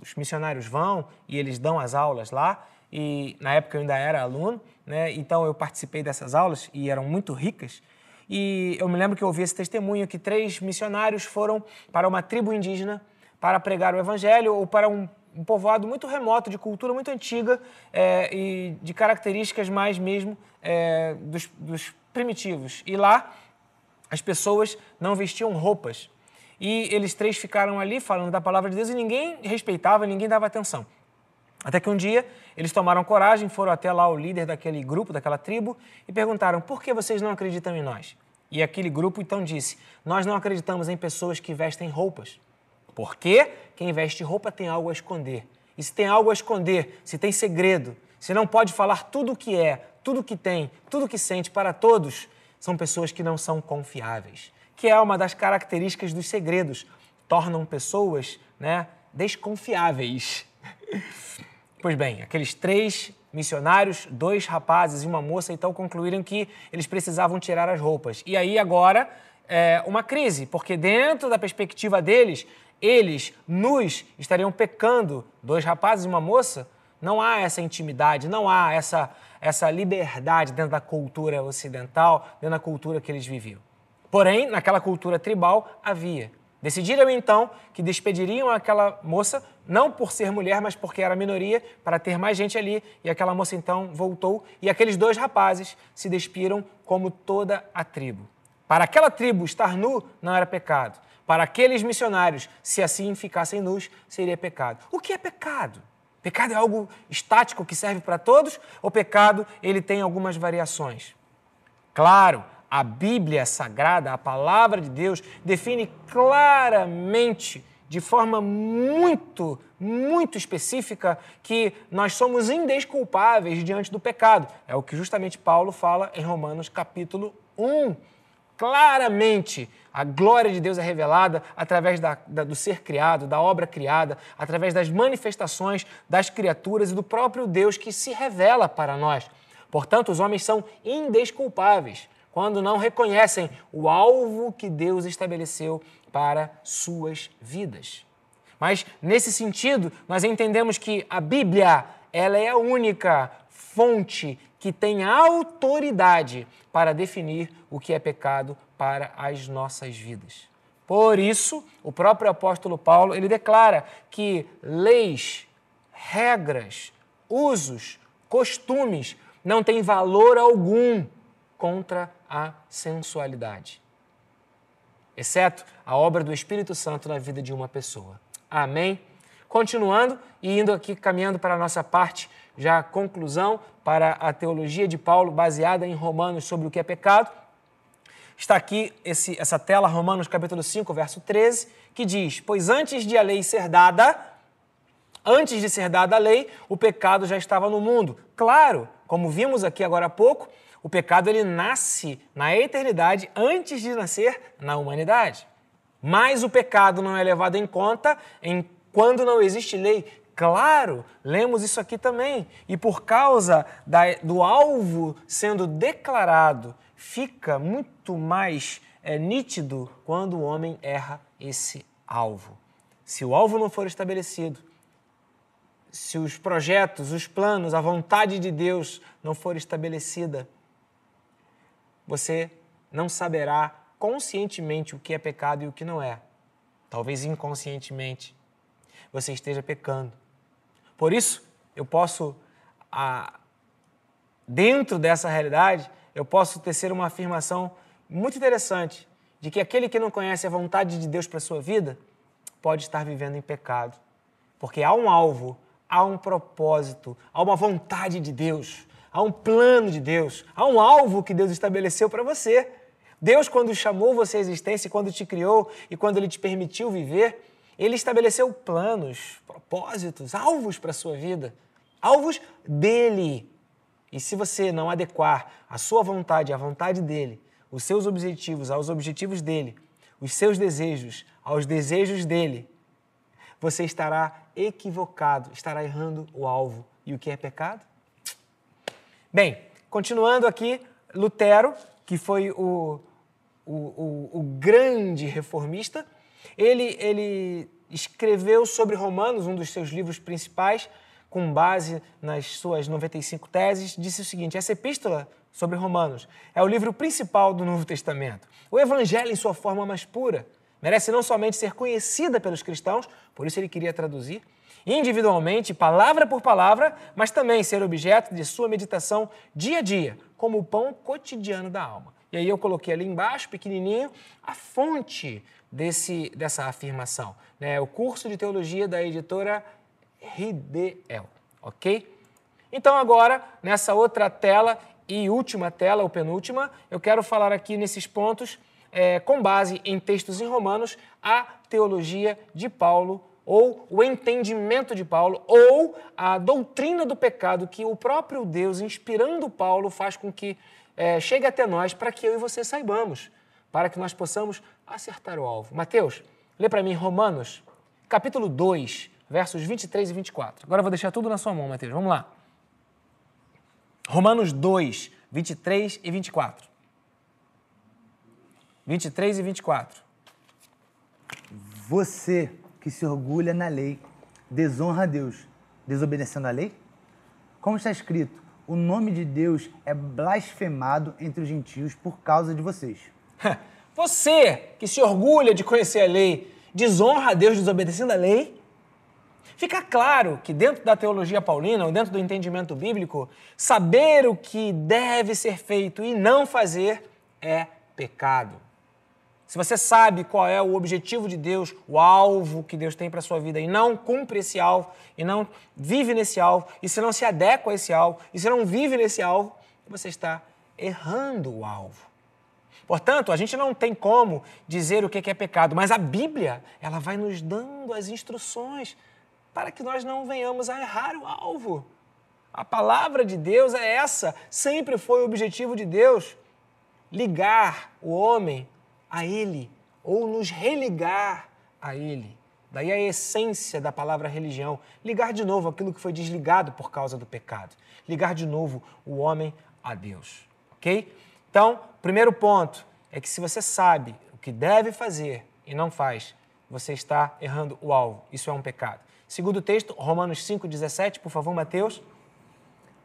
Os missionários vão e eles dão as aulas lá, e na época eu ainda era aluno, né? então eu participei dessas aulas e eram muito ricas. E eu me lembro que eu ouvi esse testemunho que três missionários foram para uma tribo indígena para pregar o evangelho ou para um um povoado muito remoto, de cultura muito antiga é, e de características mais mesmo é, dos, dos primitivos. E lá as pessoas não vestiam roupas. E eles três ficaram ali falando da palavra de Deus e ninguém respeitava, ninguém dava atenção. Até que um dia eles tomaram coragem, foram até lá o líder daquele grupo, daquela tribo, e perguntaram: por que vocês não acreditam em nós? E aquele grupo então disse: Nós não acreditamos em pessoas que vestem roupas. Porque quem veste roupa tem algo a esconder. E se tem algo a esconder, se tem segredo, se não pode falar tudo o que é, tudo o que tem, tudo o que sente para todos, são pessoas que não são confiáveis. Que é uma das características dos segredos. Tornam pessoas né, desconfiáveis. Pois bem, aqueles três missionários, dois rapazes e uma moça, então concluíram que eles precisavam tirar as roupas. E aí agora é uma crise, porque dentro da perspectiva deles, eles, nus, estariam pecando, dois rapazes e uma moça, não há essa intimidade, não há essa, essa liberdade dentro da cultura ocidental, dentro da cultura que eles viviam. Porém, naquela cultura tribal havia. Decidiram então que despediriam aquela moça, não por ser mulher, mas porque era minoria, para ter mais gente ali. E aquela moça então voltou e aqueles dois rapazes se despiram como toda a tribo. Para aquela tribo, estar nu não era pecado. Para aqueles missionários, se assim ficassem nus, seria pecado. O que é pecado? Pecado é algo estático que serve para todos ou pecado ele tem algumas variações? Claro, a Bíblia Sagrada, a palavra de Deus, define claramente, de forma muito, muito específica, que nós somos indesculpáveis diante do pecado. É o que justamente Paulo fala em Romanos capítulo 1. Claramente, a glória de Deus é revelada através da, da, do ser criado, da obra criada, através das manifestações das criaturas e do próprio Deus que se revela para nós. Portanto, os homens são indesculpáveis quando não reconhecem o alvo que Deus estabeleceu para suas vidas. Mas nesse sentido, nós entendemos que a Bíblia, ela é a única fonte que tem autoridade para definir o que é pecado para as nossas vidas. Por isso, o próprio apóstolo Paulo, ele declara que leis, regras, usos, costumes não têm valor algum contra a sensualidade, exceto a obra do Espírito Santo na vida de uma pessoa. Amém? Continuando e indo aqui caminhando para a nossa parte, já a conclusão para a teologia de Paulo baseada em Romanos sobre o que é pecado. Está aqui esse, essa tela, Romanos capítulo 5, verso 13, que diz: Pois antes de a lei ser dada, antes de ser dada a lei, o pecado já estava no mundo. Claro, como vimos aqui agora há pouco, o pecado ele nasce na eternidade antes de nascer na humanidade. Mas o pecado não é levado em conta em quando não existe lei. Claro, lemos isso aqui também. E por causa da, do alvo sendo declarado fica muito mais é, nítido quando o homem erra esse alvo. Se o alvo não for estabelecido, se os projetos, os planos, a vontade de Deus não for estabelecida, você não saberá conscientemente o que é pecado e o que não é. Talvez inconscientemente você esteja pecando. Por isso, eu posso, dentro dessa realidade, eu posso tecer uma afirmação muito interessante de que aquele que não conhece a vontade de Deus para sua vida pode estar vivendo em pecado. Porque há um alvo, há um propósito, há uma vontade de Deus, há um plano de Deus, há um alvo que Deus estabeleceu para você. Deus, quando chamou você à existência, quando te criou e quando Ele te permitiu viver, Ele estabeleceu planos, propósitos, alvos para a sua vida. Alvos dele. E se você não adequar a sua vontade à vontade dele, os seus objetivos aos objetivos dele, os seus desejos aos desejos dele, você estará equivocado, estará errando o alvo. E o que é pecado? Bem, continuando aqui, Lutero, que foi o, o, o, o grande reformista, ele, ele escreveu sobre Romanos, um dos seus livros principais, com base nas suas 95 teses, disse o seguinte: essa epístola sobre Romanos é o livro principal do Novo Testamento. O Evangelho em sua forma mais pura. Merece não somente ser conhecida pelos cristãos, por isso ele queria traduzir, individualmente, palavra por palavra, mas também ser objeto de sua meditação dia a dia, como o pão cotidiano da alma. E aí eu coloquei ali embaixo, pequenininho, a fonte desse, dessa afirmação. Né? O curso de teologia da editora Ridel, ok? Então agora, nessa outra tela e última tela, ou penúltima, eu quero falar aqui nesses pontos, é, com base em textos em Romanos, a teologia de Paulo ou o entendimento de Paulo, ou a doutrina do pecado que o próprio Deus, inspirando Paulo, faz com que é, chegue até nós para que eu e você saibamos, para que nós possamos acertar o alvo. Mateus, lê para mim Romanos, capítulo 2, versos 23 e 24. Agora eu vou deixar tudo na sua mão, Mateus. Vamos lá. Romanos 2, 23 e 24. 23 e 24. Você que se orgulha na lei desonra a Deus, desobedecendo a lei? Como está escrito, o nome de Deus é blasfemado entre os gentios por causa de vocês. Você que se orgulha de conhecer a lei, desonra a Deus desobedecendo a lei? Fica claro que dentro da teologia paulina, ou dentro do entendimento bíblico, saber o que deve ser feito e não fazer é pecado. Se você sabe qual é o objetivo de Deus, o alvo que Deus tem para a sua vida e não cumpre esse alvo, e não vive nesse alvo, e se não se adequa a esse alvo, e se não vive nesse alvo, você está errando o alvo. Portanto, a gente não tem como dizer o que é pecado, mas a Bíblia, ela vai nos dando as instruções para que nós não venhamos a errar o alvo. A palavra de Deus é essa, sempre foi o objetivo de Deus ligar o homem a Ele ou nos religar a Ele. Daí a essência da palavra religião, ligar de novo aquilo que foi desligado por causa do pecado, ligar de novo o homem a Deus, ok? Então, primeiro ponto é que se você sabe o que deve fazer e não faz, você está errando o alvo. Isso é um pecado. Segundo texto, Romanos 5,17, por favor, Mateus.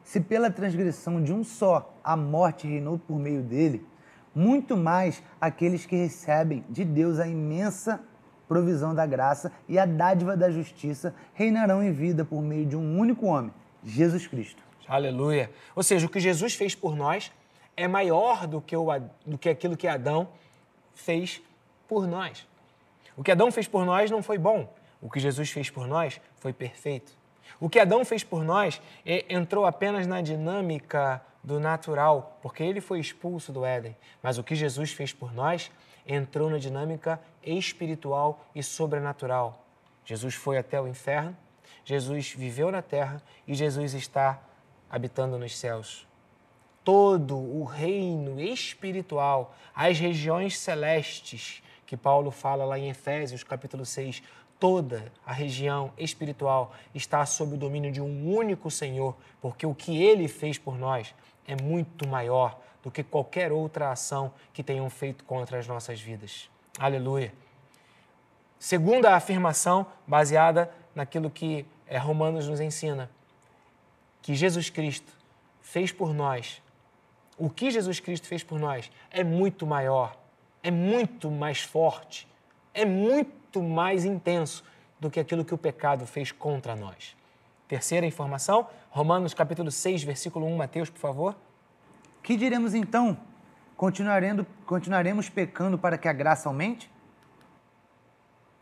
Se pela transgressão de um só a morte reinou por meio dele, muito mais aqueles que recebem de Deus a imensa provisão da graça e a dádiva da justiça reinarão em vida por meio de um único homem, Jesus Cristo. Aleluia. Ou seja, o que Jesus fez por nós é maior do que, o, do que aquilo que Adão fez por nós. O que Adão fez por nós não foi bom. O que Jesus fez por nós foi perfeito. O que Adão fez por nós entrou apenas na dinâmica do natural, porque ele foi expulso do Éden. Mas o que Jesus fez por nós entrou na dinâmica espiritual e sobrenatural. Jesus foi até o inferno, Jesus viveu na terra e Jesus está habitando nos céus. Todo o reino espiritual, as regiões celestes que Paulo fala lá em Efésios, capítulo 6, toda a região espiritual está sob o domínio de um único Senhor, porque o que ele fez por nós é muito maior do que qualquer outra ação que tenham feito contra as nossas vidas. Aleluia. Segunda afirmação, baseada naquilo que é, Romanos nos ensina, que Jesus Cristo fez por nós, o que Jesus Cristo fez por nós é muito maior, é muito mais forte, é muito mais intenso do que aquilo que o pecado fez contra nós. Terceira informação, Romanos capítulo 6, versículo 1, Mateus, por favor. Que diremos então? Continuaremos, continuaremos pecando para que a graça aumente?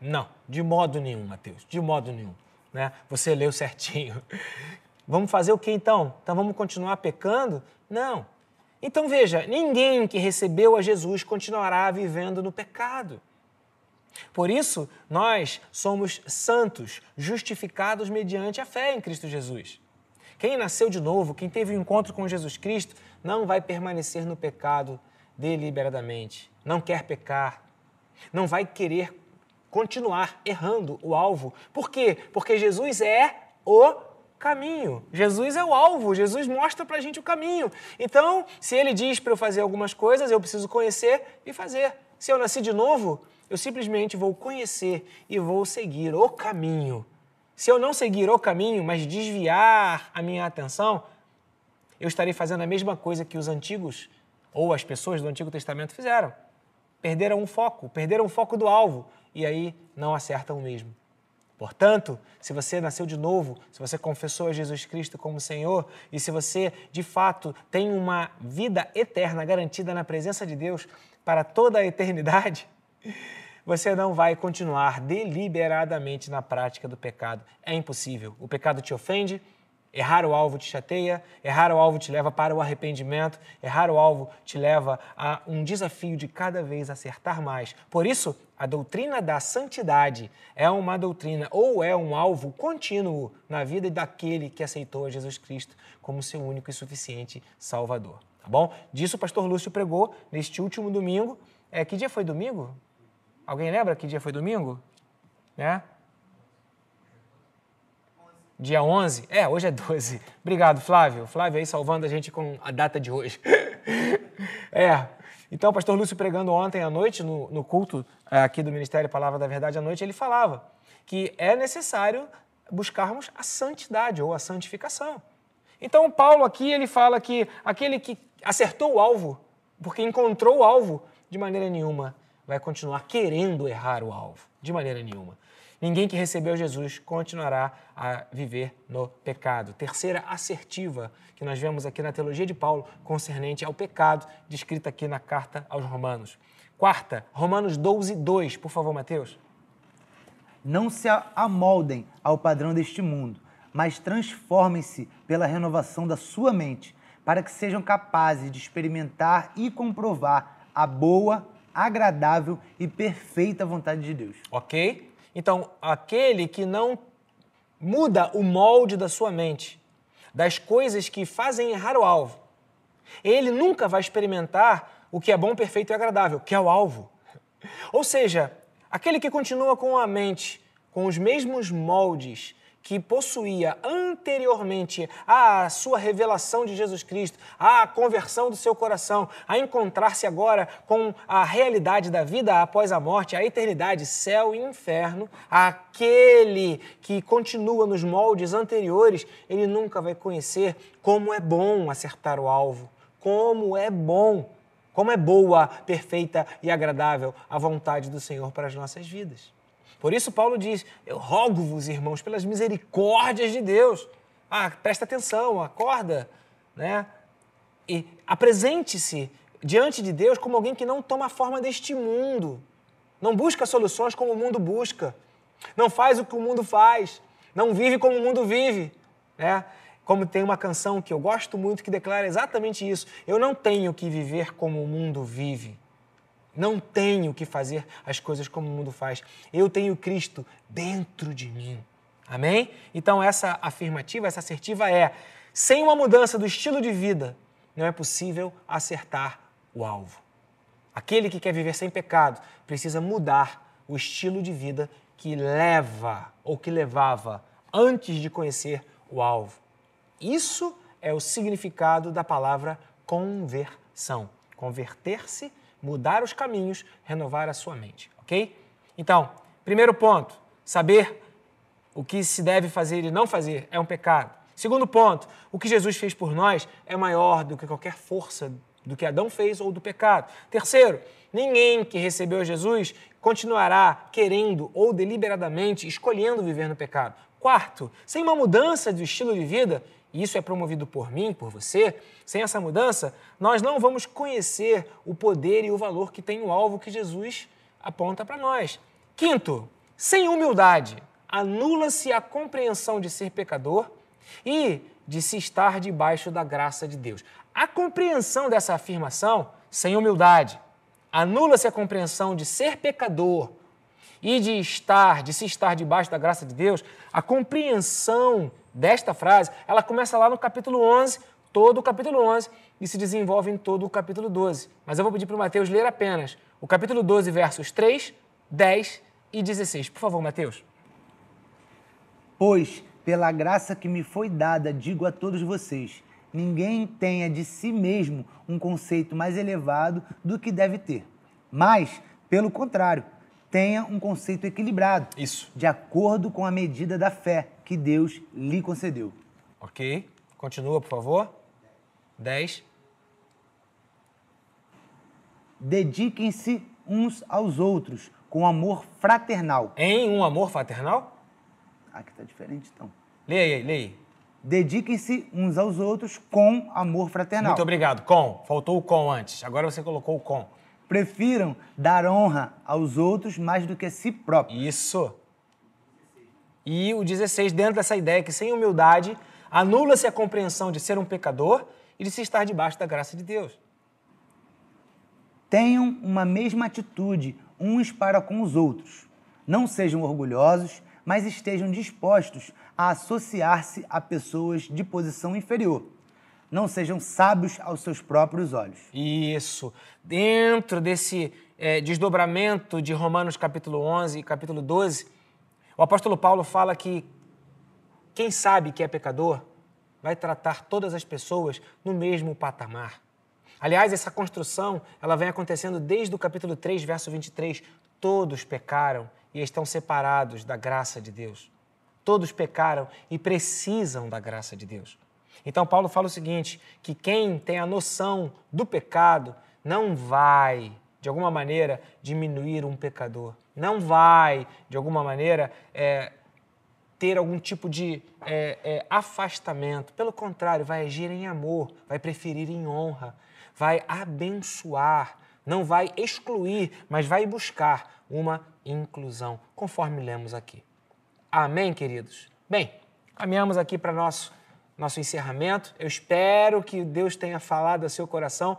Não, de modo nenhum, Mateus, de modo nenhum. Né? Você leu certinho. Vamos fazer o que então? Então vamos continuar pecando? Não. Então veja, ninguém que recebeu a Jesus continuará vivendo no pecado. Por isso, nós somos santos, justificados mediante a fé em Cristo Jesus. Quem nasceu de novo, quem teve um encontro com Jesus Cristo, não vai permanecer no pecado deliberadamente, não quer pecar. não vai querer continuar errando o alvo. Por quê? Porque Jesus é o caminho. Jesus é o alvo, Jesus mostra para a gente o caminho. Então, se ele diz para eu fazer algumas coisas, eu preciso conhecer e fazer. Se eu nasci de novo, eu simplesmente vou conhecer e vou seguir o caminho. Se eu não seguir o caminho, mas desviar a minha atenção, eu estarei fazendo a mesma coisa que os antigos ou as pessoas do Antigo Testamento fizeram. Perderam o foco, perderam o foco do alvo e aí não acertam o mesmo. Portanto, se você nasceu de novo, se você confessou a Jesus Cristo como Senhor e se você de fato tem uma vida eterna garantida na presença de Deus para toda a eternidade, você não vai continuar deliberadamente na prática do pecado. É impossível. O pecado te ofende, Errar o alvo te chateia, errar o alvo te leva para o arrependimento, errar o alvo te leva a um desafio de cada vez acertar mais. Por isso, a doutrina da santidade é uma doutrina ou é um alvo contínuo na vida daquele que aceitou Jesus Cristo como seu único e suficiente Salvador. Tá bom? Disso o pastor Lúcio pregou neste último domingo. É, que dia foi domingo? Alguém lembra que dia foi domingo? Né? dia 11. É, hoje é 12. Obrigado, Flávio. Flávio aí salvando a gente com a data de hoje. é. Então, o pastor Lúcio pregando ontem à noite no, no culto é, aqui do Ministério Palavra da Verdade à noite, ele falava que é necessário buscarmos a santidade ou a santificação. Então, Paulo aqui ele fala que aquele que acertou o alvo, porque encontrou o alvo, de maneira nenhuma vai continuar querendo errar o alvo, de maneira nenhuma. Ninguém que recebeu Jesus continuará a viver no pecado. Terceira assertiva que nós vemos aqui na teologia de Paulo concernente ao pecado, descrita aqui na carta aos Romanos. Quarta, Romanos 12, 2. Por favor, Mateus. Não se amoldem ao padrão deste mundo, mas transformem-se pela renovação da sua mente, para que sejam capazes de experimentar e comprovar a boa, agradável e perfeita vontade de Deus. Ok? Então, aquele que não muda o molde da sua mente, das coisas que fazem errar o alvo, ele nunca vai experimentar o que é bom, perfeito e agradável, que é o alvo. Ou seja, aquele que continua com a mente com os mesmos moldes que possuía anteriormente a sua revelação de Jesus Cristo, a conversão do seu coração, a encontrar-se agora com a realidade da vida após a morte, a eternidade, céu e inferno, aquele que continua nos moldes anteriores, ele nunca vai conhecer como é bom acertar o alvo, como é bom, como é boa, perfeita e agradável a vontade do Senhor para as nossas vidas. Por isso, Paulo diz: Eu rogo-vos, irmãos, pelas misericórdias de Deus. Ah, presta atenção, acorda, né? E apresente-se diante de Deus como alguém que não toma a forma deste mundo. Não busca soluções como o mundo busca. Não faz o que o mundo faz. Não vive como o mundo vive. Né? Como tem uma canção que eu gosto muito que declara exatamente isso. Eu não tenho que viver como o mundo vive. Não tenho que fazer as coisas como o mundo faz. Eu tenho Cristo dentro de mim. Amém? Então, essa afirmativa, essa assertiva é: sem uma mudança do estilo de vida, não é possível acertar o alvo. Aquele que quer viver sem pecado precisa mudar o estilo de vida que leva ou que levava antes de conhecer o alvo. Isso é o significado da palavra conversão. Converter-se mudar os caminhos, renovar a sua mente, ok? Então, primeiro ponto, saber o que se deve fazer e não fazer é um pecado. Segundo ponto, o que Jesus fez por nós é maior do que qualquer força do que Adão fez ou do pecado. Terceiro, ninguém que recebeu Jesus continuará querendo ou deliberadamente escolhendo viver no pecado. Quarto, sem uma mudança do estilo de vida, e isso é promovido por mim, por você, sem essa mudança, nós não vamos conhecer o poder e o valor que tem o alvo que Jesus aponta para nós. Quinto, sem humildade, anula-se a compreensão de ser pecador e de se estar debaixo da graça de Deus. A compreensão dessa afirmação, sem humildade, anula-se a compreensão de ser pecador e de estar, de se estar debaixo da graça de Deus, a compreensão desta frase, ela começa lá no capítulo 11, todo o capítulo 11, e se desenvolve em todo o capítulo 12. Mas eu vou pedir para o Mateus ler apenas o capítulo 12, versos 3, 10 e 16. Por favor, Mateus. Pois, pela graça que me foi dada, digo a todos vocês: ninguém tenha de si mesmo um conceito mais elevado do que deve ter. Mas, pelo contrário, tenha um conceito equilibrado. Isso. De acordo com a medida da fé que Deus lhe concedeu. Ok. Continua, por favor. 10. Dediquem-se uns aos outros com amor fraternal. Em um amor fraternal? Aqui tá diferente então. Leia aí, leia aí. Dediquem-se uns aos outros com amor fraternal. Muito obrigado. Com. Faltou o com antes. Agora você colocou o com. Prefiram dar honra aos outros mais do que a si próprios. Isso. E o 16, dentro dessa ideia que sem humildade anula-se a compreensão de ser um pecador e de se estar debaixo da graça de Deus. Tenham uma mesma atitude uns para com os outros. Não sejam orgulhosos, mas estejam dispostos a associar-se a pessoas de posição inferior. Não sejam sábios aos seus próprios olhos. Isso. Dentro desse é, desdobramento de Romanos capítulo 11 e capítulo 12, o apóstolo Paulo fala que quem sabe que é pecador vai tratar todas as pessoas no mesmo patamar. Aliás, essa construção, ela vem acontecendo desde o capítulo 3, verso 23. Todos pecaram e estão separados da graça de Deus. Todos pecaram e precisam da graça de Deus. Então, Paulo fala o seguinte: que quem tem a noção do pecado não vai, de alguma maneira, diminuir um pecador. Não vai, de alguma maneira, é, ter algum tipo de é, é, afastamento. Pelo contrário, vai agir em amor, vai preferir em honra, vai abençoar, não vai excluir, mas vai buscar uma inclusão, conforme lemos aqui. Amém, queridos? Bem, caminhamos aqui para nosso nosso encerramento. Eu espero que Deus tenha falado ao seu coração.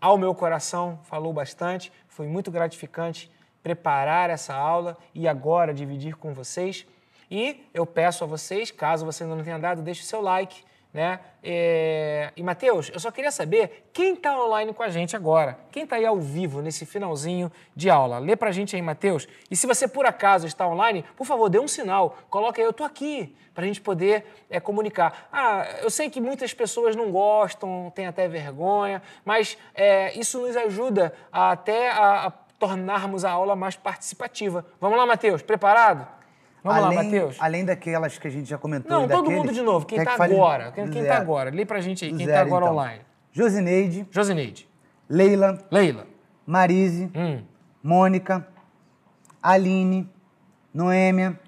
Ao meu coração, falou bastante. Foi muito gratificante preparar essa aula e agora dividir com vocês. E eu peço a vocês, caso você ainda não tenha dado, deixe seu like, né? É... E, Matheus, eu só queria saber quem está online com a gente agora. Quem está aí ao vivo nesse finalzinho de aula? Lê para a gente aí, Matheus. E se você por acaso está online, por favor, dê um sinal. Coloque aí, eu estou aqui, para a gente poder é, comunicar. Ah, eu sei que muitas pessoas não gostam, têm até vergonha, mas é, isso nos ajuda a, até a, a tornarmos a aula mais participativa. Vamos lá, Matheus, preparado? Vamos além, lá, Matheus. Além daquelas que a gente já comentou. Não, todo daqueles, mundo de novo. Quem está que fale agora? do Quem está agora? Lê pra gente aí. Quem está agora então. online? Josineide, Josineide. Leila, Leila. Marise, Hum. Mônica, Aline, Noêmia,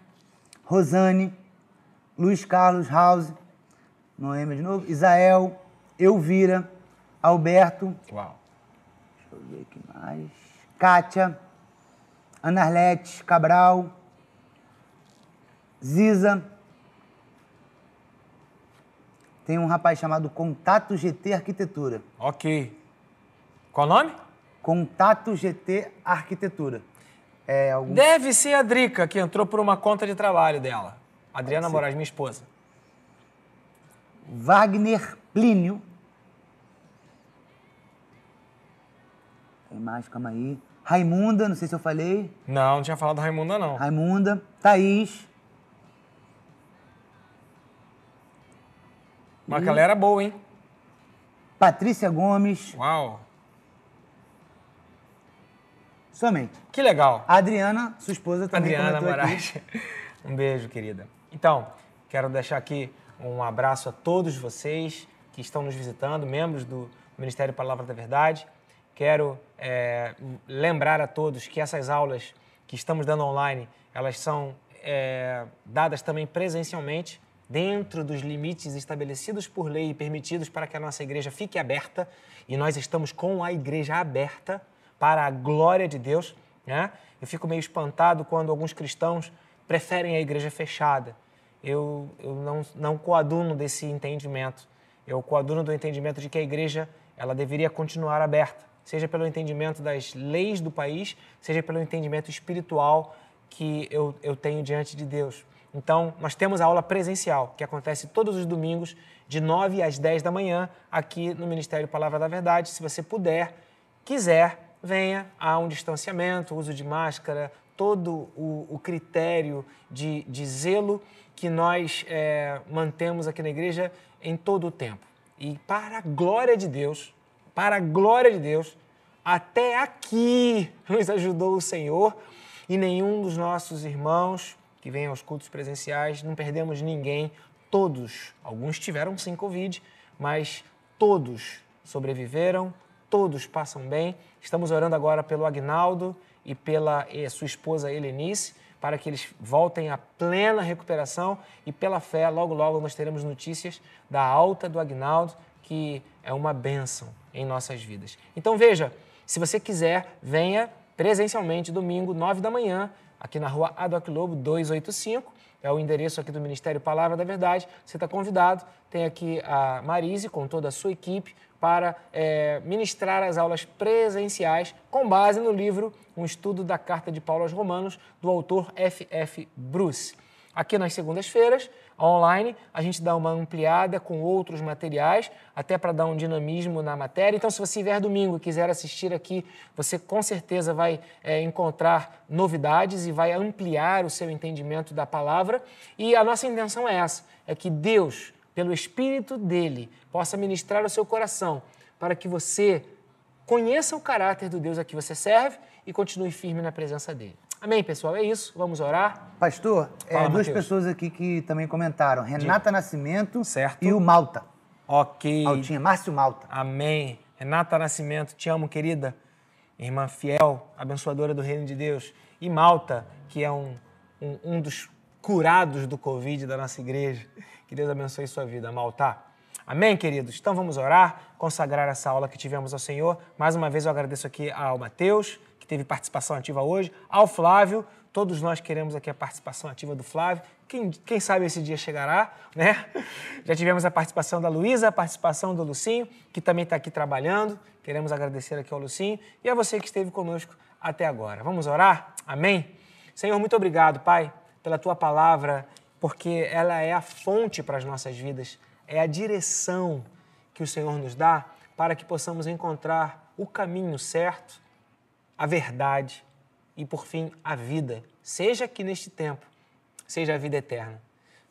Rosane, Luiz Carlos House, Noêmia de novo, Isael, Elvira, Alberto, Uau. deixa eu ver aqui mais, Kátia, Anarlete Cabral, Ziza, tem um rapaz chamado Contato GT Arquitetura. Ok. Qual o nome? Contato GT Arquitetura. É algum Deve ser a Drica, que entrou por uma conta de trabalho dela. Adriana Moraes, minha esposa. Wagner Plínio. Tem mais, calma aí. Raimunda, não sei se eu falei. Não, não tinha falado Raimunda, não. Raimunda. Thaís. Mas aquela era boa, hein? Patrícia Gomes. Uau. Somente. Que legal. A Adriana, sua esposa, também Adriana Moraes. Um beijo, querida. Então, quero deixar aqui um abraço a todos vocês que estão nos visitando, membros do Ministério Palavra da Verdade. Quero é, lembrar a todos que essas aulas que estamos dando online, elas são é, dadas também presencialmente, dentro dos limites estabelecidos por lei e permitidos para que a nossa igreja fique aberta. E nós estamos com a igreja aberta para a glória de Deus. Né? Eu fico meio espantado quando alguns cristãos preferem a igreja fechada. Eu, eu não, não coaduno desse entendimento. Eu coaduno do entendimento de que a igreja ela deveria continuar aberta, seja pelo entendimento das leis do país, seja pelo entendimento espiritual que eu, eu tenho diante de Deus. Então, nós temos a aula presencial, que acontece todos os domingos, de 9 às 10 da manhã, aqui no Ministério Palavra da Verdade. Se você puder, quiser, venha, há um distanciamento, uso de máscara, todo o, o critério de, de, zelo que nós é, mantemos aqui na igreja em todo o tempo. E para a glória de Deus, para a glória de Deus, até aqui nos ajudou o Senhor e nenhum dos nossos irmãos que vêm aos cultos presenciais, não perdemos ninguém, todos, alguns tiveram sim Covid, mas todos sobreviveram, todos passam bem. Estamos orando agora pelo Agnaldo e pela e sua esposa Helenice, para que eles voltem à plena recuperação e pela fé, logo logo nós teremos notícias da alta do Agnaldo, que é uma bênção em nossas vidas. Então veja, se você quiser, venha presencialmente domingo, 9 da manhã, aqui na rua Adoc Lobo 285, é o endereço aqui do Ministério Palavra da Verdade. Você está convidado. Tem aqui a Marise com toda a sua equipe para é, ministrar as aulas presenciais com base no livro Um Estudo da Carta de Paulo aos Romanos, do autor F.F. Bruce. Aqui nas segundas-feiras, online, a gente dá uma ampliada com outros materiais, até para dar um dinamismo na matéria. Então, se você vier domingo e quiser assistir aqui, você com certeza vai é, encontrar novidades e vai ampliar o seu entendimento da palavra. E a nossa intenção é essa: é que Deus, pelo Espírito dele, possa ministrar o seu coração para que você conheça o caráter do Deus a que você serve e continue firme na presença dele. Amém, pessoal? É isso. Vamos orar. Pastor, é, Fala, duas Mateus. pessoas aqui que também comentaram: Renata Diga. Nascimento certo. e o Malta. Ok. Maltinha, Márcio Malta. Amém. Renata Nascimento, te amo, querida. Irmã fiel, abençoadora do reino de Deus. E Malta, que é um, um, um dos curados do Covid da nossa igreja. Que Deus abençoe sua vida, Malta. Amém, queridos? Então vamos orar, consagrar essa aula que tivemos ao Senhor. Mais uma vez eu agradeço aqui ao Mateus que teve participação ativa hoje, ao Flávio, todos nós queremos aqui a participação ativa do Flávio, quem, quem sabe esse dia chegará, né? Já tivemos a participação da Luísa, a participação do Lucinho, que também está aqui trabalhando, queremos agradecer aqui ao Lucinho e a você que esteve conosco até agora. Vamos orar? Amém? Senhor, muito obrigado, Pai, pela Tua palavra, porque ela é a fonte para as nossas vidas, é a direção que o Senhor nos dá para que possamos encontrar o caminho certo, a verdade e, por fim, a vida, seja aqui neste tempo, seja a vida eterna.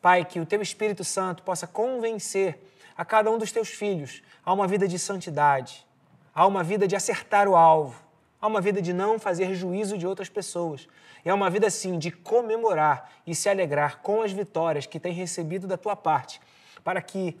Pai, que o Teu Espírito Santo possa convencer a cada um dos Teus filhos a uma vida de santidade, a uma vida de acertar o alvo, a uma vida de não fazer juízo de outras pessoas. E é uma vida, sim, de comemorar e se alegrar com as vitórias que tem recebido da tua parte, para que,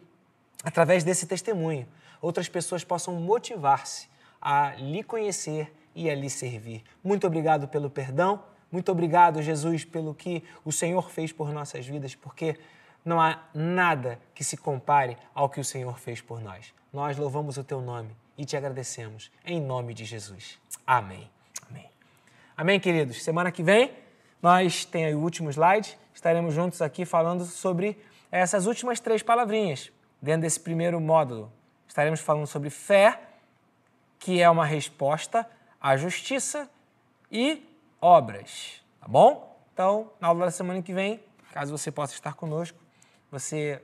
através desse testemunho, outras pessoas possam motivar-se a lhe conhecer e a lhe servir. Muito obrigado pelo perdão, muito obrigado, Jesus, pelo que o Senhor fez por nossas vidas, porque não há nada que se compare ao que o Senhor fez por nós. Nós louvamos o teu nome e te agradecemos, em nome de Jesus. Amém. Amém. Amém, queridos. Semana que vem, nós tem aí o último slide, estaremos juntos aqui falando sobre essas últimas três palavrinhas dentro desse primeiro módulo. Estaremos falando sobre fé, que é uma resposta a justiça e obras, tá bom? Então, na aula da semana que vem, caso você possa estar conosco, você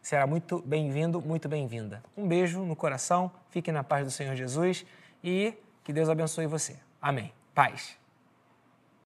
será muito bem-vindo, muito bem-vinda. Um beijo no coração, fique na paz do Senhor Jesus e que Deus abençoe você. Amém. Paz.